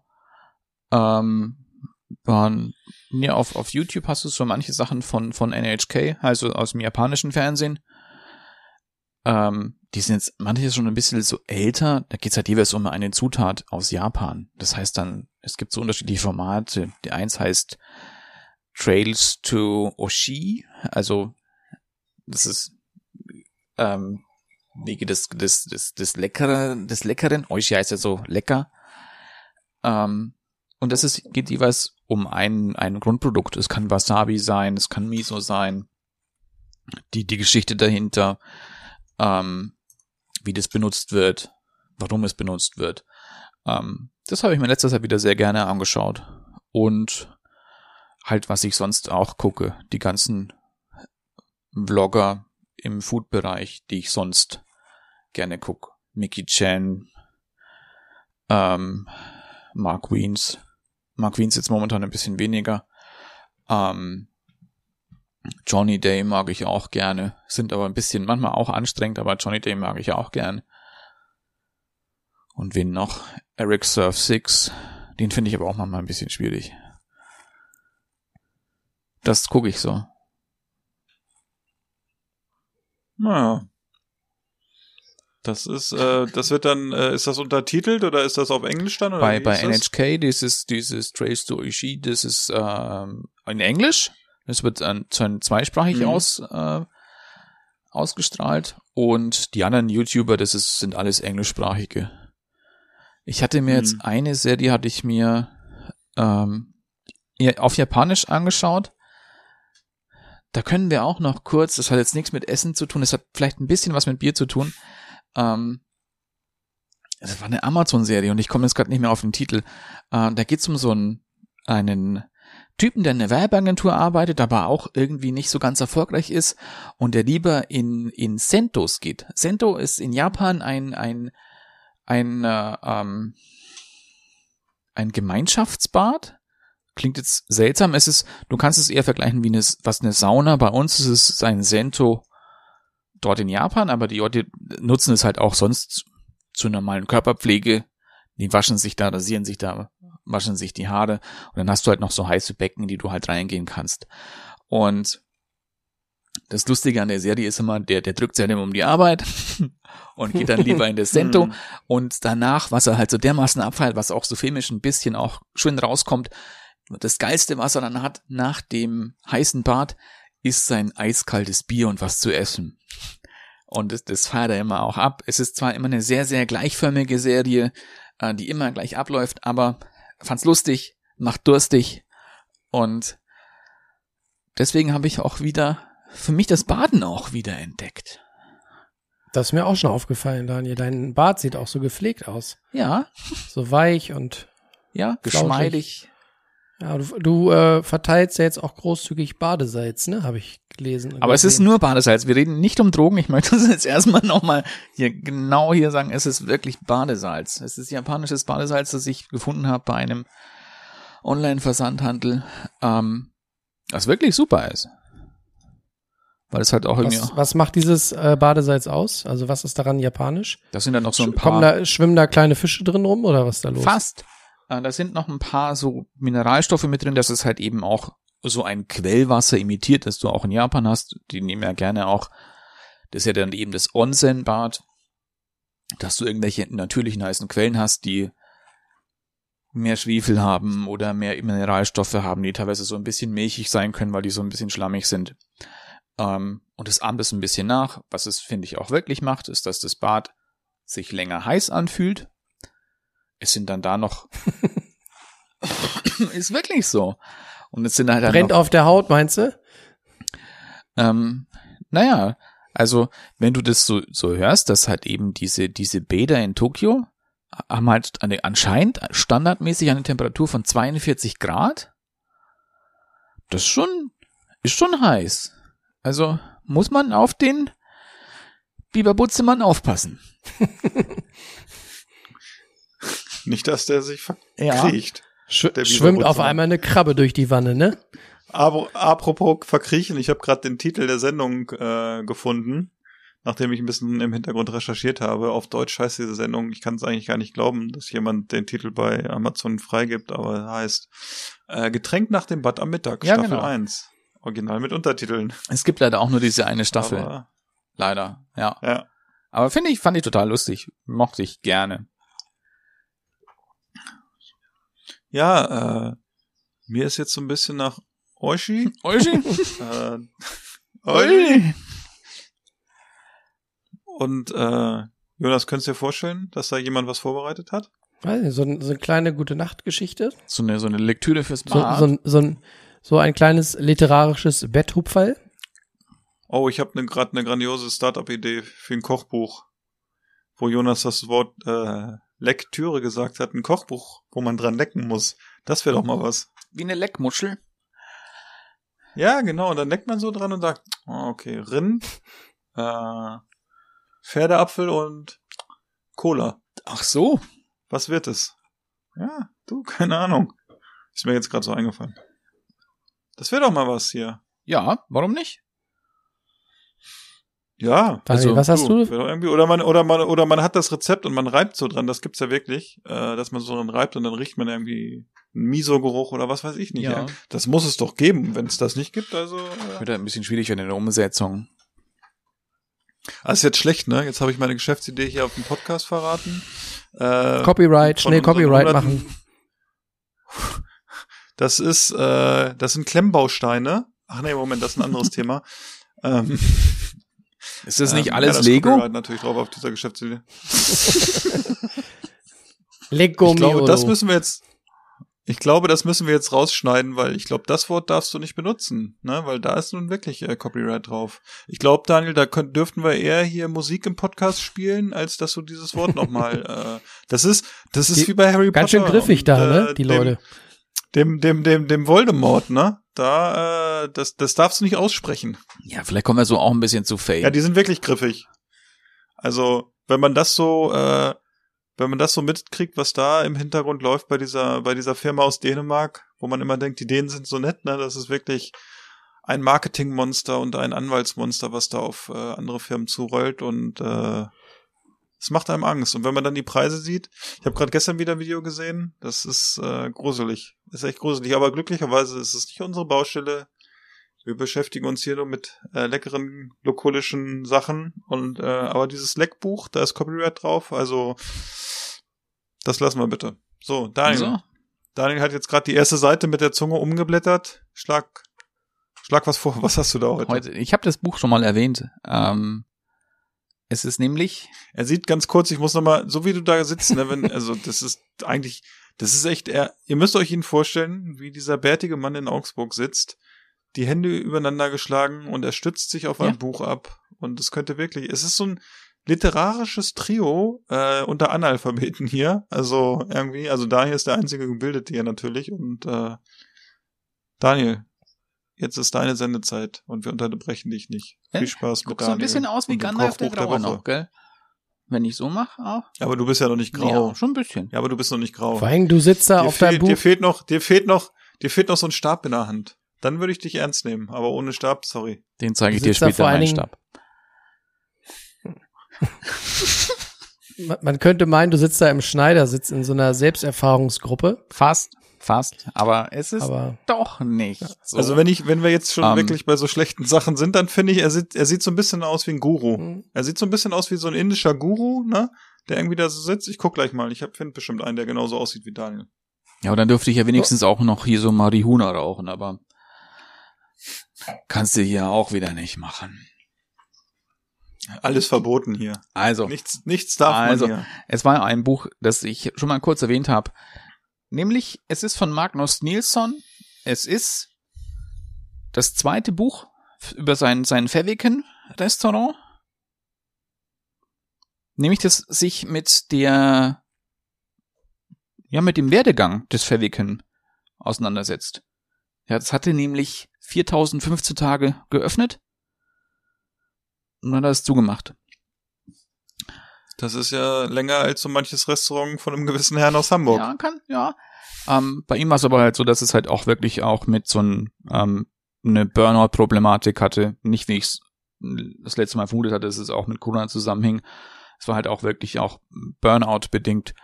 ähm, waren, ja, auf, auf YouTube hast du so manche Sachen von, von NHK, also aus dem japanischen Fernsehen. Ähm, die sind jetzt manche schon ein bisschen so älter. Da geht's halt jeweils um eine Zutat aus Japan. Das heißt dann, es gibt so unterschiedliche Formate. Die eins heißt Trails to Oshi, also das ist ähm, Wege des, des, des, des Leckeren, des Leckeren. Oishi heißt ja so lecker. Ähm, und das ist, geht jeweils um ein, ein Grundprodukt. Es kann Wasabi sein, es kann Miso sein. Die, die Geschichte dahinter, ähm, wie das benutzt wird, warum es benutzt wird. Ähm, das habe ich mir letztes Jahr wieder sehr gerne angeschaut. Und halt, was ich sonst auch gucke, die ganzen Vlogger im Food-Bereich, die ich sonst gerne gucke. Mickey Chan, ähm, Mark Wiens. Mark Wiens jetzt momentan ein bisschen weniger. Ähm, Johnny Day mag ich auch gerne. Sind aber ein bisschen, manchmal auch anstrengend, aber Johnny Day mag ich auch gern. Und wen noch? Eric Surf 6. Den finde ich aber auch manchmal ein bisschen schwierig. Das gucke ich so. Naja. Das ist, äh, das wird dann, äh, ist das untertitelt oder ist das auf Englisch dann? Oder bei bei? NHK, dieses, dieses Trace to Oishi, das ist ähm, in Englisch. Das wird dann zwei- zweisprachig Mhm. aus, äh, ausgestrahlt. Und die anderen YouTuber, das ist, sind alles englischsprachige. Ich hatte mir Mhm. jetzt eine Serie, hatte ich mir ähm, auf Japanisch angeschaut. Da können wir auch noch kurz, das hat jetzt nichts mit Essen zu tun, das hat vielleicht ein bisschen was mit Bier zu tun. Ähm, das war eine Amazon-Serie und ich komme jetzt gerade nicht mehr auf den Titel. Äh, da geht's um so einen, einen Typen, der in einer Werbeagentur arbeitet, aber auch irgendwie nicht so ganz erfolgreich ist und der lieber in, in Sentos geht. Sento ist in Japan ein, ein, ein, äh, ähm, ein Gemeinschaftsbad. Klingt jetzt seltsam. Es ist, du kannst es eher vergleichen wie eine, was eine Sauna. Bei uns ist es ein Sento dort in Japan, aber die Leute nutzen es halt auch sonst zur normalen Körperpflege. Die waschen sich da, rasieren sich da, waschen sich die Haare und dann hast du halt noch so heiße Becken, in die du halt reingehen kannst. Und das Lustige an der Serie ist immer, der, der drückt sich halt immer um die Arbeit und geht dann lieber in das Sento Mhm. und danach, was er halt so dermaßen abfeiert, was auch so filmisch ein bisschen auch schön rauskommt, das geilste, was er dann hat nach dem heißen Bad, ist sein eiskaltes Bier und was zu essen. Und das, das feiert er immer auch ab. Es ist zwar immer eine sehr, sehr gleichförmige Serie, äh, die immer gleich abläuft, aber fand's lustig, macht durstig und deswegen habe ich auch wieder für mich das Baden auch wieder entdeckt. Das ist mir auch schon aufgefallen, Daniel. Dein Bart sieht auch so gepflegt aus. Ja, So weich und ja, geschmeidig. Ja, du, du äh, verteilst ja jetzt auch großzügig Badesalz, ne? Habe ich gelesen. Aber es ist nur Badesalz. Wir reden nicht um Drogen. Ich möchte das jetzt erstmal nochmal hier genau hier sagen. Es ist wirklich Badesalz. Es ist japanisches Badesalz, das ich gefunden habe bei einem Online-Versandhandel. Ähm, das wirklich super ist. Weil es halt auch irgendwie, Was, was macht dieses äh, Badesalz aus? Also was ist daran japanisch? das sind dann noch so ein Sch- Kommen paar, da, schwimmen da kleine Fische drin rum oder was ist da los? fast. Äh, da sind noch ein paar so Mineralstoffe mit drin. Das ist halt eben auch so ein Quellwasser imitiert, das du auch in Japan hast. Die nehmen ja gerne auch, das ist ja dann eben das Onsen-Bad, dass du irgendwelche natürlichen heißen Quellen hast, die mehr Schwefel haben oder mehr Mineralstoffe haben, die teilweise so ein bisschen milchig sein können, weil die so ein bisschen schlammig sind. Ähm, und es ahmt es ein bisschen nach. Was es, finde ich, auch wirklich macht, ist, dass das Bad sich länger heiß anfühlt. Es sind dann da noch. ist wirklich so. Und es sind halt dann Brennt noch, auf der Haut, meinst du? ähm, naja, also wenn du das so, so hörst, dass halt eben diese, diese Bäder in Tokio haben halt eine, anscheinend standardmäßig eine Temperatur von 42 Grad. Das ist schon, ist schon heiß. Also muss man auf den Lieber Butzemann, aufpassen. Nicht, dass der sich Ja. verkriecht. Sch Der schwimmt auf einmal eine Krabbe durch die Wanne, ne? Aber apropos verkriechen, ich habe gerade den Titel der Sendung äh, gefunden, nachdem ich ein bisschen im Hintergrund recherchiert habe. Auf Deutsch heißt diese Sendung, ich kann es eigentlich gar nicht glauben, dass jemand den Titel bei Amazon freigibt, aber er heißt äh, Getränk nach dem Bad am Mittag, Ja, Staffel genau. 1. Original mit Untertiteln. Es gibt leider auch nur diese eine Staffel. Aber, leider, ja. ja. Aber finde ich, fand ich total lustig. Mochte ich gerne. Ja, äh, mir ist jetzt so ein bisschen nach Oishi. Oishi? äh, Oishi. Und äh, Jonas, könntest du dir vorstellen, dass da jemand was vorbereitet hat? Weiß nicht, so, ein- so eine kleine gute Nachtgeschichte. So eine, so eine Lektüre fürs So, Bad. so, ein- so, ein, so ein kleines literarisches Betthupferl. Oh, ich habe ne, gerade eine grandiose Startup-Idee für ein Kochbuch, wo Jonas das Wort äh, Lektüre gesagt hat. Ein Kochbuch, wo man dran lecken muss. Das wäre doch mal was. Wie eine Leckmuschel. Ja, genau. Und dann leckt man so dran und sagt, oh, okay, Rind, äh, Pferdeapfel und Cola. Ach so. Was wird es? Ja, du, keine Ahnung. Ist mir jetzt gerade so eingefallen. Das wäre doch mal was hier. Ja, warum nicht? Ja. Also, was hast du? Irgendwie, oder man, oder man, oder man hat das Rezept und man reibt so dran, das gibt's ja wirklich, äh, dass man so dran reibt und dann riecht man irgendwie einen Miso-Geruch oder was weiß ich nicht. Ja. Ja. Das muss es doch geben, wenn es das nicht gibt, also. Äh, Wird ein bisschen schwierig in der Umsetzung. ah, ist jetzt schlecht, ne? Jetzt habe ich meine Geschäftsidee hier auf dem Podcast verraten. Äh, Copyright, schnell Copyright machen. Das ist, äh, das sind Klemmbausteine. Ach nee, Moment, das ist ein anderes Thema. Ähm, Ist das nicht ähm, alles ja, das Lego? Copyright natürlich drauf auf dieser Geschäftsidee. Lego Ich glaube, Mio. das müssen wir jetzt. Ich glaube, das müssen wir jetzt rausschneiden, weil ich glaube, das Wort darfst du nicht benutzen, ne? Weil da ist nun wirklich äh, Copyright drauf. Ich glaube, Daniel, da könnt, dürften wir eher hier Musik im Podcast spielen, als dass du dieses Wort nochmal. äh, das ist, das ist Die- wie bei Harry Ganz Potter. schön griffig und, da, ne? äh, Die Leute. Dem, dem, dem, dem Voldemort, ne? Da, äh, das, das darfst du nicht aussprechen. Ja, vielleicht kommen wir so auch ein bisschen zu Fame. Ja, die sind wirklich griffig. Also, wenn man das so, äh, wenn man das so mitkriegt, was da im Hintergrund läuft bei dieser, bei dieser Firma aus Dänemark, wo man immer denkt, die Dänen sind so nett, ne, das ist wirklich ein Marketingmonster und ein Anwaltsmonster, was da auf äh, andere Firmen zurollt und äh, es macht einem Angst. Und wenn man dann die Preise sieht, ich habe gerade gestern wieder ein Video gesehen, das ist äh, gruselig, ist echt gruselig. Aber glücklicherweise ist es nicht unsere Baustelle. Wir beschäftigen uns hier nur mit äh, leckeren lokulischen Sachen und äh, aber dieses Leckbuch, da ist Copyright drauf, also das lassen wir bitte. So, Daniel. So. Daniel hat jetzt gerade die erste Seite mit der Zunge umgeblättert. Schlag, schlag was vor. Was hast du da heute? Heute, ich habe das Buch schon mal erwähnt. Ähm, es ist nämlich, Er sieht ganz kurz, ich muss noch mal, so wie du da sitzt, ne, wenn, also das ist eigentlich, das ist echt, er, ihr müsst euch ihn vorstellen, wie dieser bärtige Mann in Augsburg sitzt, die Hände übereinander geschlagen und er stützt sich auf ein Ja. Buch ab und es könnte wirklich, es ist so ein literarisches Trio äh, unter Analphabeten hier, also irgendwie, also Daniel ist der einzige Gebildete hier natürlich und äh, Daniel, jetzt ist deine Sendezeit und wir unterbrechen dich nicht. Äh, Viel Spaß mit guckt so ein Daniel bisschen aus wie Gandalf der Graue noch, gell? Wenn ich so mache, auch. Aber du bist ja noch nicht grau. Ja, schon ein bisschen. Ja, aber du bist noch nicht grau. Vor allem, du sitzt da dir, auf deinem fehlt, Buch. dir fehlt noch, dir fehlt noch, dir fehlt noch so ein Stab in der Hand. Dann würde ich dich ernst nehmen, aber ohne Stab, sorry. Den zeige ich dir später meinen Stab. Man- Man könnte meinen, du sitzt da im Schneidersitz in so einer Selbsterfahrungsgruppe. Fast, fast. Aber es ist Aber doch nicht so. Also wenn ich, wenn wir jetzt schon Ähm. wirklich bei so schlechten Sachen sind, dann finde ich, er sieht, er sieht so ein bisschen aus wie ein Guru. Mhm. Er sieht so ein bisschen aus wie so ein indischer Guru, ne? Der irgendwie da so sitzt. Ich guck gleich mal. Ich finde bestimmt einen, der genauso aussieht wie Daniel. ja, aber dann dürfte ich ja wenigstens auch noch hier so Marihuna rauchen, aber kannst du hier auch wieder nicht machen. Alles verboten hier. Also, Nichts, nichts darf Also, man hier. es war ein Buch, das ich schon mal kurz erwähnt habe. Nämlich, es ist von Magnus Nilsson. Es ist das zweite Buch über sein, sein Faviken-Restaurant. Nämlich, das sich mit der, ja, mit dem Werdegang des Faviken auseinandersetzt. Ja, das hatte nämlich 4015 Tage geöffnet und dann hat er es zugemacht. Das ist ja länger als so manches Restaurant von einem gewissen Herrn aus Hamburg. Ja, kann, ja. Ähm, bei ihm war es aber halt so, dass es halt auch wirklich auch mit so ein, ähm, eine Burnout-Problematik hatte. Nicht wie ich es das letzte Mal vermutet hatte, dass es auch mit Corona zusammenhing. Es war halt auch wirklich auch Burnout bedingt.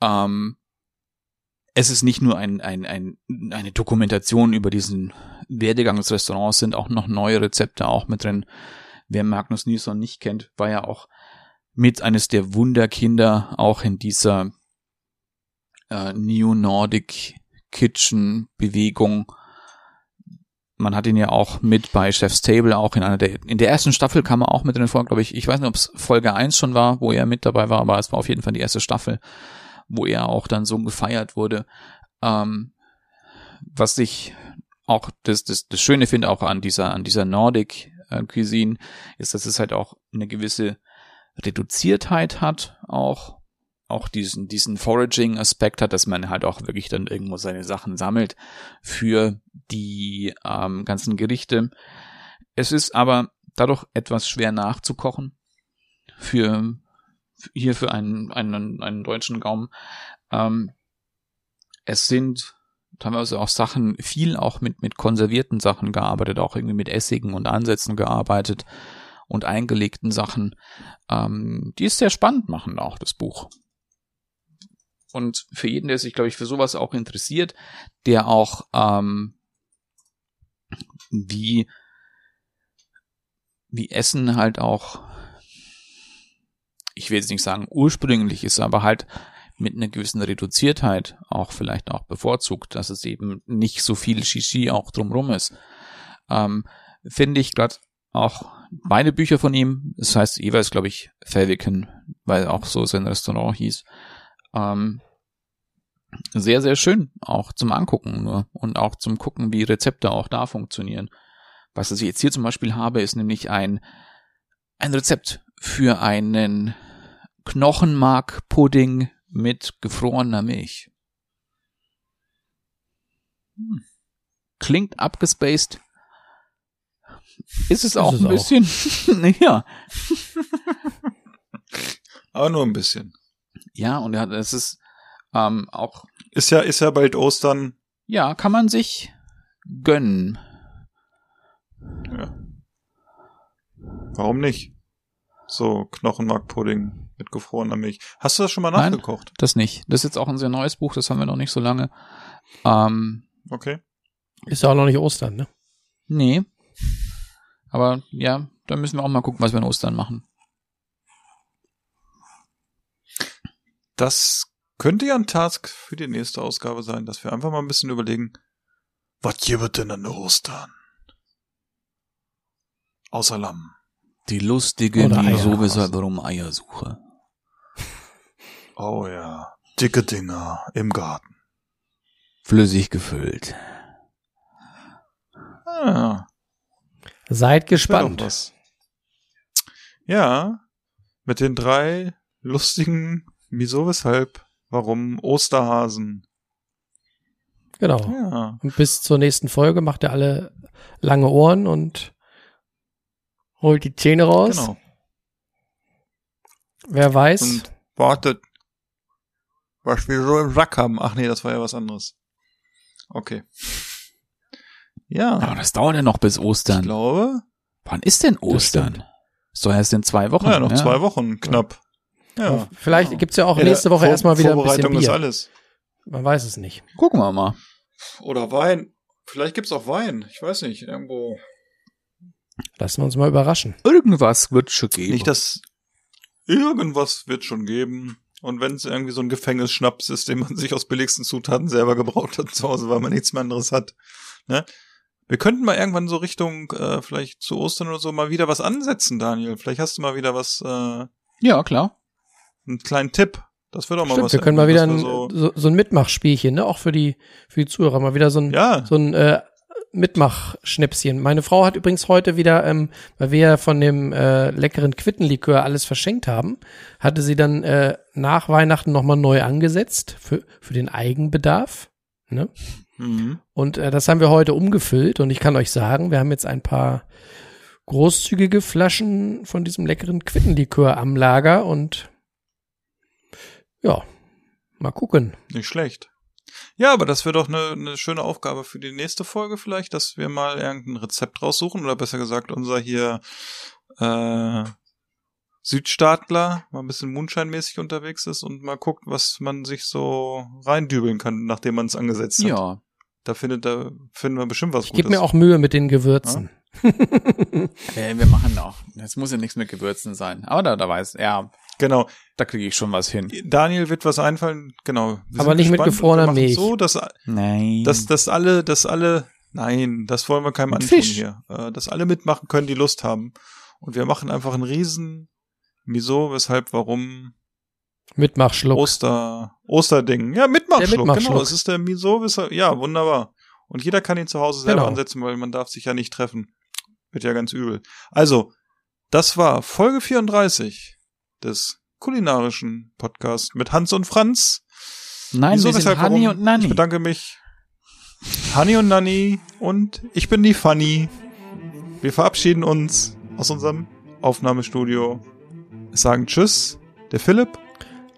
Ähm, es ist nicht nur ein, ein, ein, eine Dokumentation über diesen Werdegang des Restaurants, sind auch noch neue Rezepte auch mit drin. Wer Magnus Nilsson nicht kennt, war ja auch mit eines der Wunderkinder auch in dieser äh, New Nordic Kitchen Bewegung. Man hat ihn ja auch mit bei Chef's Table, auch in einer der, in der ersten Staffel kam er auch mit drin vor, glaube ich. Ich weiß nicht, ob es Folge 1 schon war, wo er mit dabei war, aber es war auf jeden Fall die erste Staffel, wo er auch dann so gefeiert wurde. Ähm, was ich auch das, das, das Schöne finde auch an dieser, an dieser Nordic äh, Cuisine, ist, dass es halt auch eine gewisse Reduziertheit hat, auch auch diesen, diesen Foraging-Aspekt hat, dass man halt auch wirklich dann irgendwo seine Sachen sammelt für die ähm, ganzen Gerichte. Es ist aber dadurch etwas schwer nachzukochen für hier für einen, einen, einen deutschen Gaumen. Ähm, es sind teilweise auch Sachen, viel auch mit, mit konservierten Sachen gearbeitet, auch irgendwie mit Essigen und Ansätzen gearbeitet und eingelegten Sachen, ähm, die es sehr spannend machen, auch das Buch. Und für jeden, der sich, glaube ich, für sowas auch interessiert, der auch ähm, wie wie Essen halt auch, ich will jetzt nicht sagen ursprünglich ist, aber halt mit einer gewissen Reduziertheit auch vielleicht auch bevorzugt, dass es eben nicht so viel Shishi auch drumrum ist. Ähm, Finde ich gerade auch beide Bücher von ihm, das heißt jeweils, glaube ich, Felviken, weil auch so sein Restaurant hieß, ähm, sehr, sehr schön, auch zum Angucken nur und auch zum Gucken, wie Rezepte auch da funktionieren. Was ich jetzt hier zum Beispiel habe, ist nämlich ein, ein Rezept für einen Knochenmark-Pudding mit gefrorener Milch. Hm. Klingt abgespaced. Ist es auch ist es ein bisschen. ja. Aber nur ein bisschen. Ja, und ja, es ist ähm, auch. Ist ja, ist ja bald Ostern. Ja, kann man sich gönnen. Ja. Warum nicht? So Knochenmarkpudding mit gefrorener Milch. Hast du das schon mal Nein, nachgekocht? Das nicht. Das ist jetzt auch ein sehr neues Buch, das haben wir noch nicht so lange. Ähm, okay. Ist ja auch noch nicht Ostern, ne? Nee. Aber ja, da müssen wir auch mal gucken, was wir in Ostern machen. Das könnte ja ein Task für die nächste Ausgabe sein, dass wir einfach mal ein bisschen überlegen, was gibt denn an Ostern? Außer Lamm. Die lustige Wieso, weshalb, warum Eiersuche. Oh ja. Dicke Dinger im Garten. Flüssig gefüllt. Ah, Seid gespannt. Ja. Mit den drei lustigen Wieso, weshalb, warum Osterhasen. Genau. Ja. Und bis zur nächsten Folge macht ihr alle lange Ohren und holt die Zähne raus. Genau. Wer weiß. Und wartet, was wir so im Sack haben. Ach nee, das war ja was anderes. Okay. Ja, Aber das dauert ja noch bis ich Ostern. glaube, Wann ist denn Ostern? Ist doch erst in zwei Wochen. naja, noch zwei Wochen knapp. Ja. Und Vielleicht gibt's ja auch Ja, nächste Woche Vor- erstmal wieder ein bisschen Vorbereitung ist Bier. alles. Man weiß es nicht. Gucken wir mal. Oder Wein. Vielleicht gibt's auch Wein. Ich weiß nicht. Irgendwo. Lassen wir uns mal überraschen. Irgendwas wird schon geben. Nicht, dass irgendwas wird schon geben. Und wenn es irgendwie so ein Gefängnisschnaps ist, den man sich aus billigsten Zutaten selber gebraut hat zu Hause, weil man nichts mehr anderes hat. Ne? Wir könnten mal irgendwann so Richtung, äh, vielleicht zu Ostern oder so, mal wieder was ansetzen, Daniel. Vielleicht hast du mal wieder was, äh, ja, klar. einen kleinen Tipp. Das wird auch mal Stimmt, was. wir können mal wieder ein, so, so, ein Mitmachspielchen, ne? Auch für die, für die Zuhörer. Mal wieder so ein, Ja, so ein äh, Mitmachschnäpschen. Meine Frau hat übrigens heute wieder, ähm, weil wir ja von dem äh, leckeren Quittenlikör alles verschenkt haben, hatte sie dann äh, nach Weihnachten nochmal neu angesetzt für, für den Eigenbedarf. Ne? Mhm. Und äh, das haben wir heute umgefüllt und ich kann euch sagen, wir haben jetzt ein paar großzügige Flaschen von diesem leckeren Quittenlikör am Lager und Ja, mal gucken. Nicht schlecht. Ja, aber das wäre doch eine, eine schöne Aufgabe für die nächste Folge vielleicht, dass wir mal irgendein Rezept raussuchen oder besser gesagt unser hier äh, Südstaatler mal ein bisschen Moonshine-mäßig unterwegs ist und mal guckt, was man sich so reindübeln kann, nachdem man es angesetzt hat. Ja. Da findet, da finden wir bestimmt was Ich Gutes. gebe mir auch Mühe mit den Gewürzen. Äh, wir machen auch. Es muss ja nichts mit Gewürzen sein. Aber da, da weiß, ja, Genau. da kriege ich schon was hin. Daniel wird was einfallen, genau. Wir Aber nicht mit gefrorener Milch. So, dass, Nein. dass, dass alle, dass alle, nein, das wollen wir keinem Mit antun Fisch. hier. Äh, dass alle mitmachen können, die Lust haben. Und wir machen einfach einen riesen Wieso, weshalb, warum Mitmachschluck. Oster, Osterding. Ja, Mitmachschluck, Mitmachschluck. genau. Es ist der Miso, weshalb, ja, wunderbar. Und jeder kann ihn zu Hause selber Genau. ansetzen, weil man darf sich ja nicht treffen. Wird ja ganz übel. Also, das war Folge 34 des kulinarischen Podcasts mit Hans und Franz. Nein, Wieso, wir sind weshalb, Hanni und Nanni. Ich bedanke mich. Hanni und Nanni und ich bin die Fanny. Wir verabschieden uns aus unserem Aufnahmestudio. Es sagen Tschüss, der Philipp.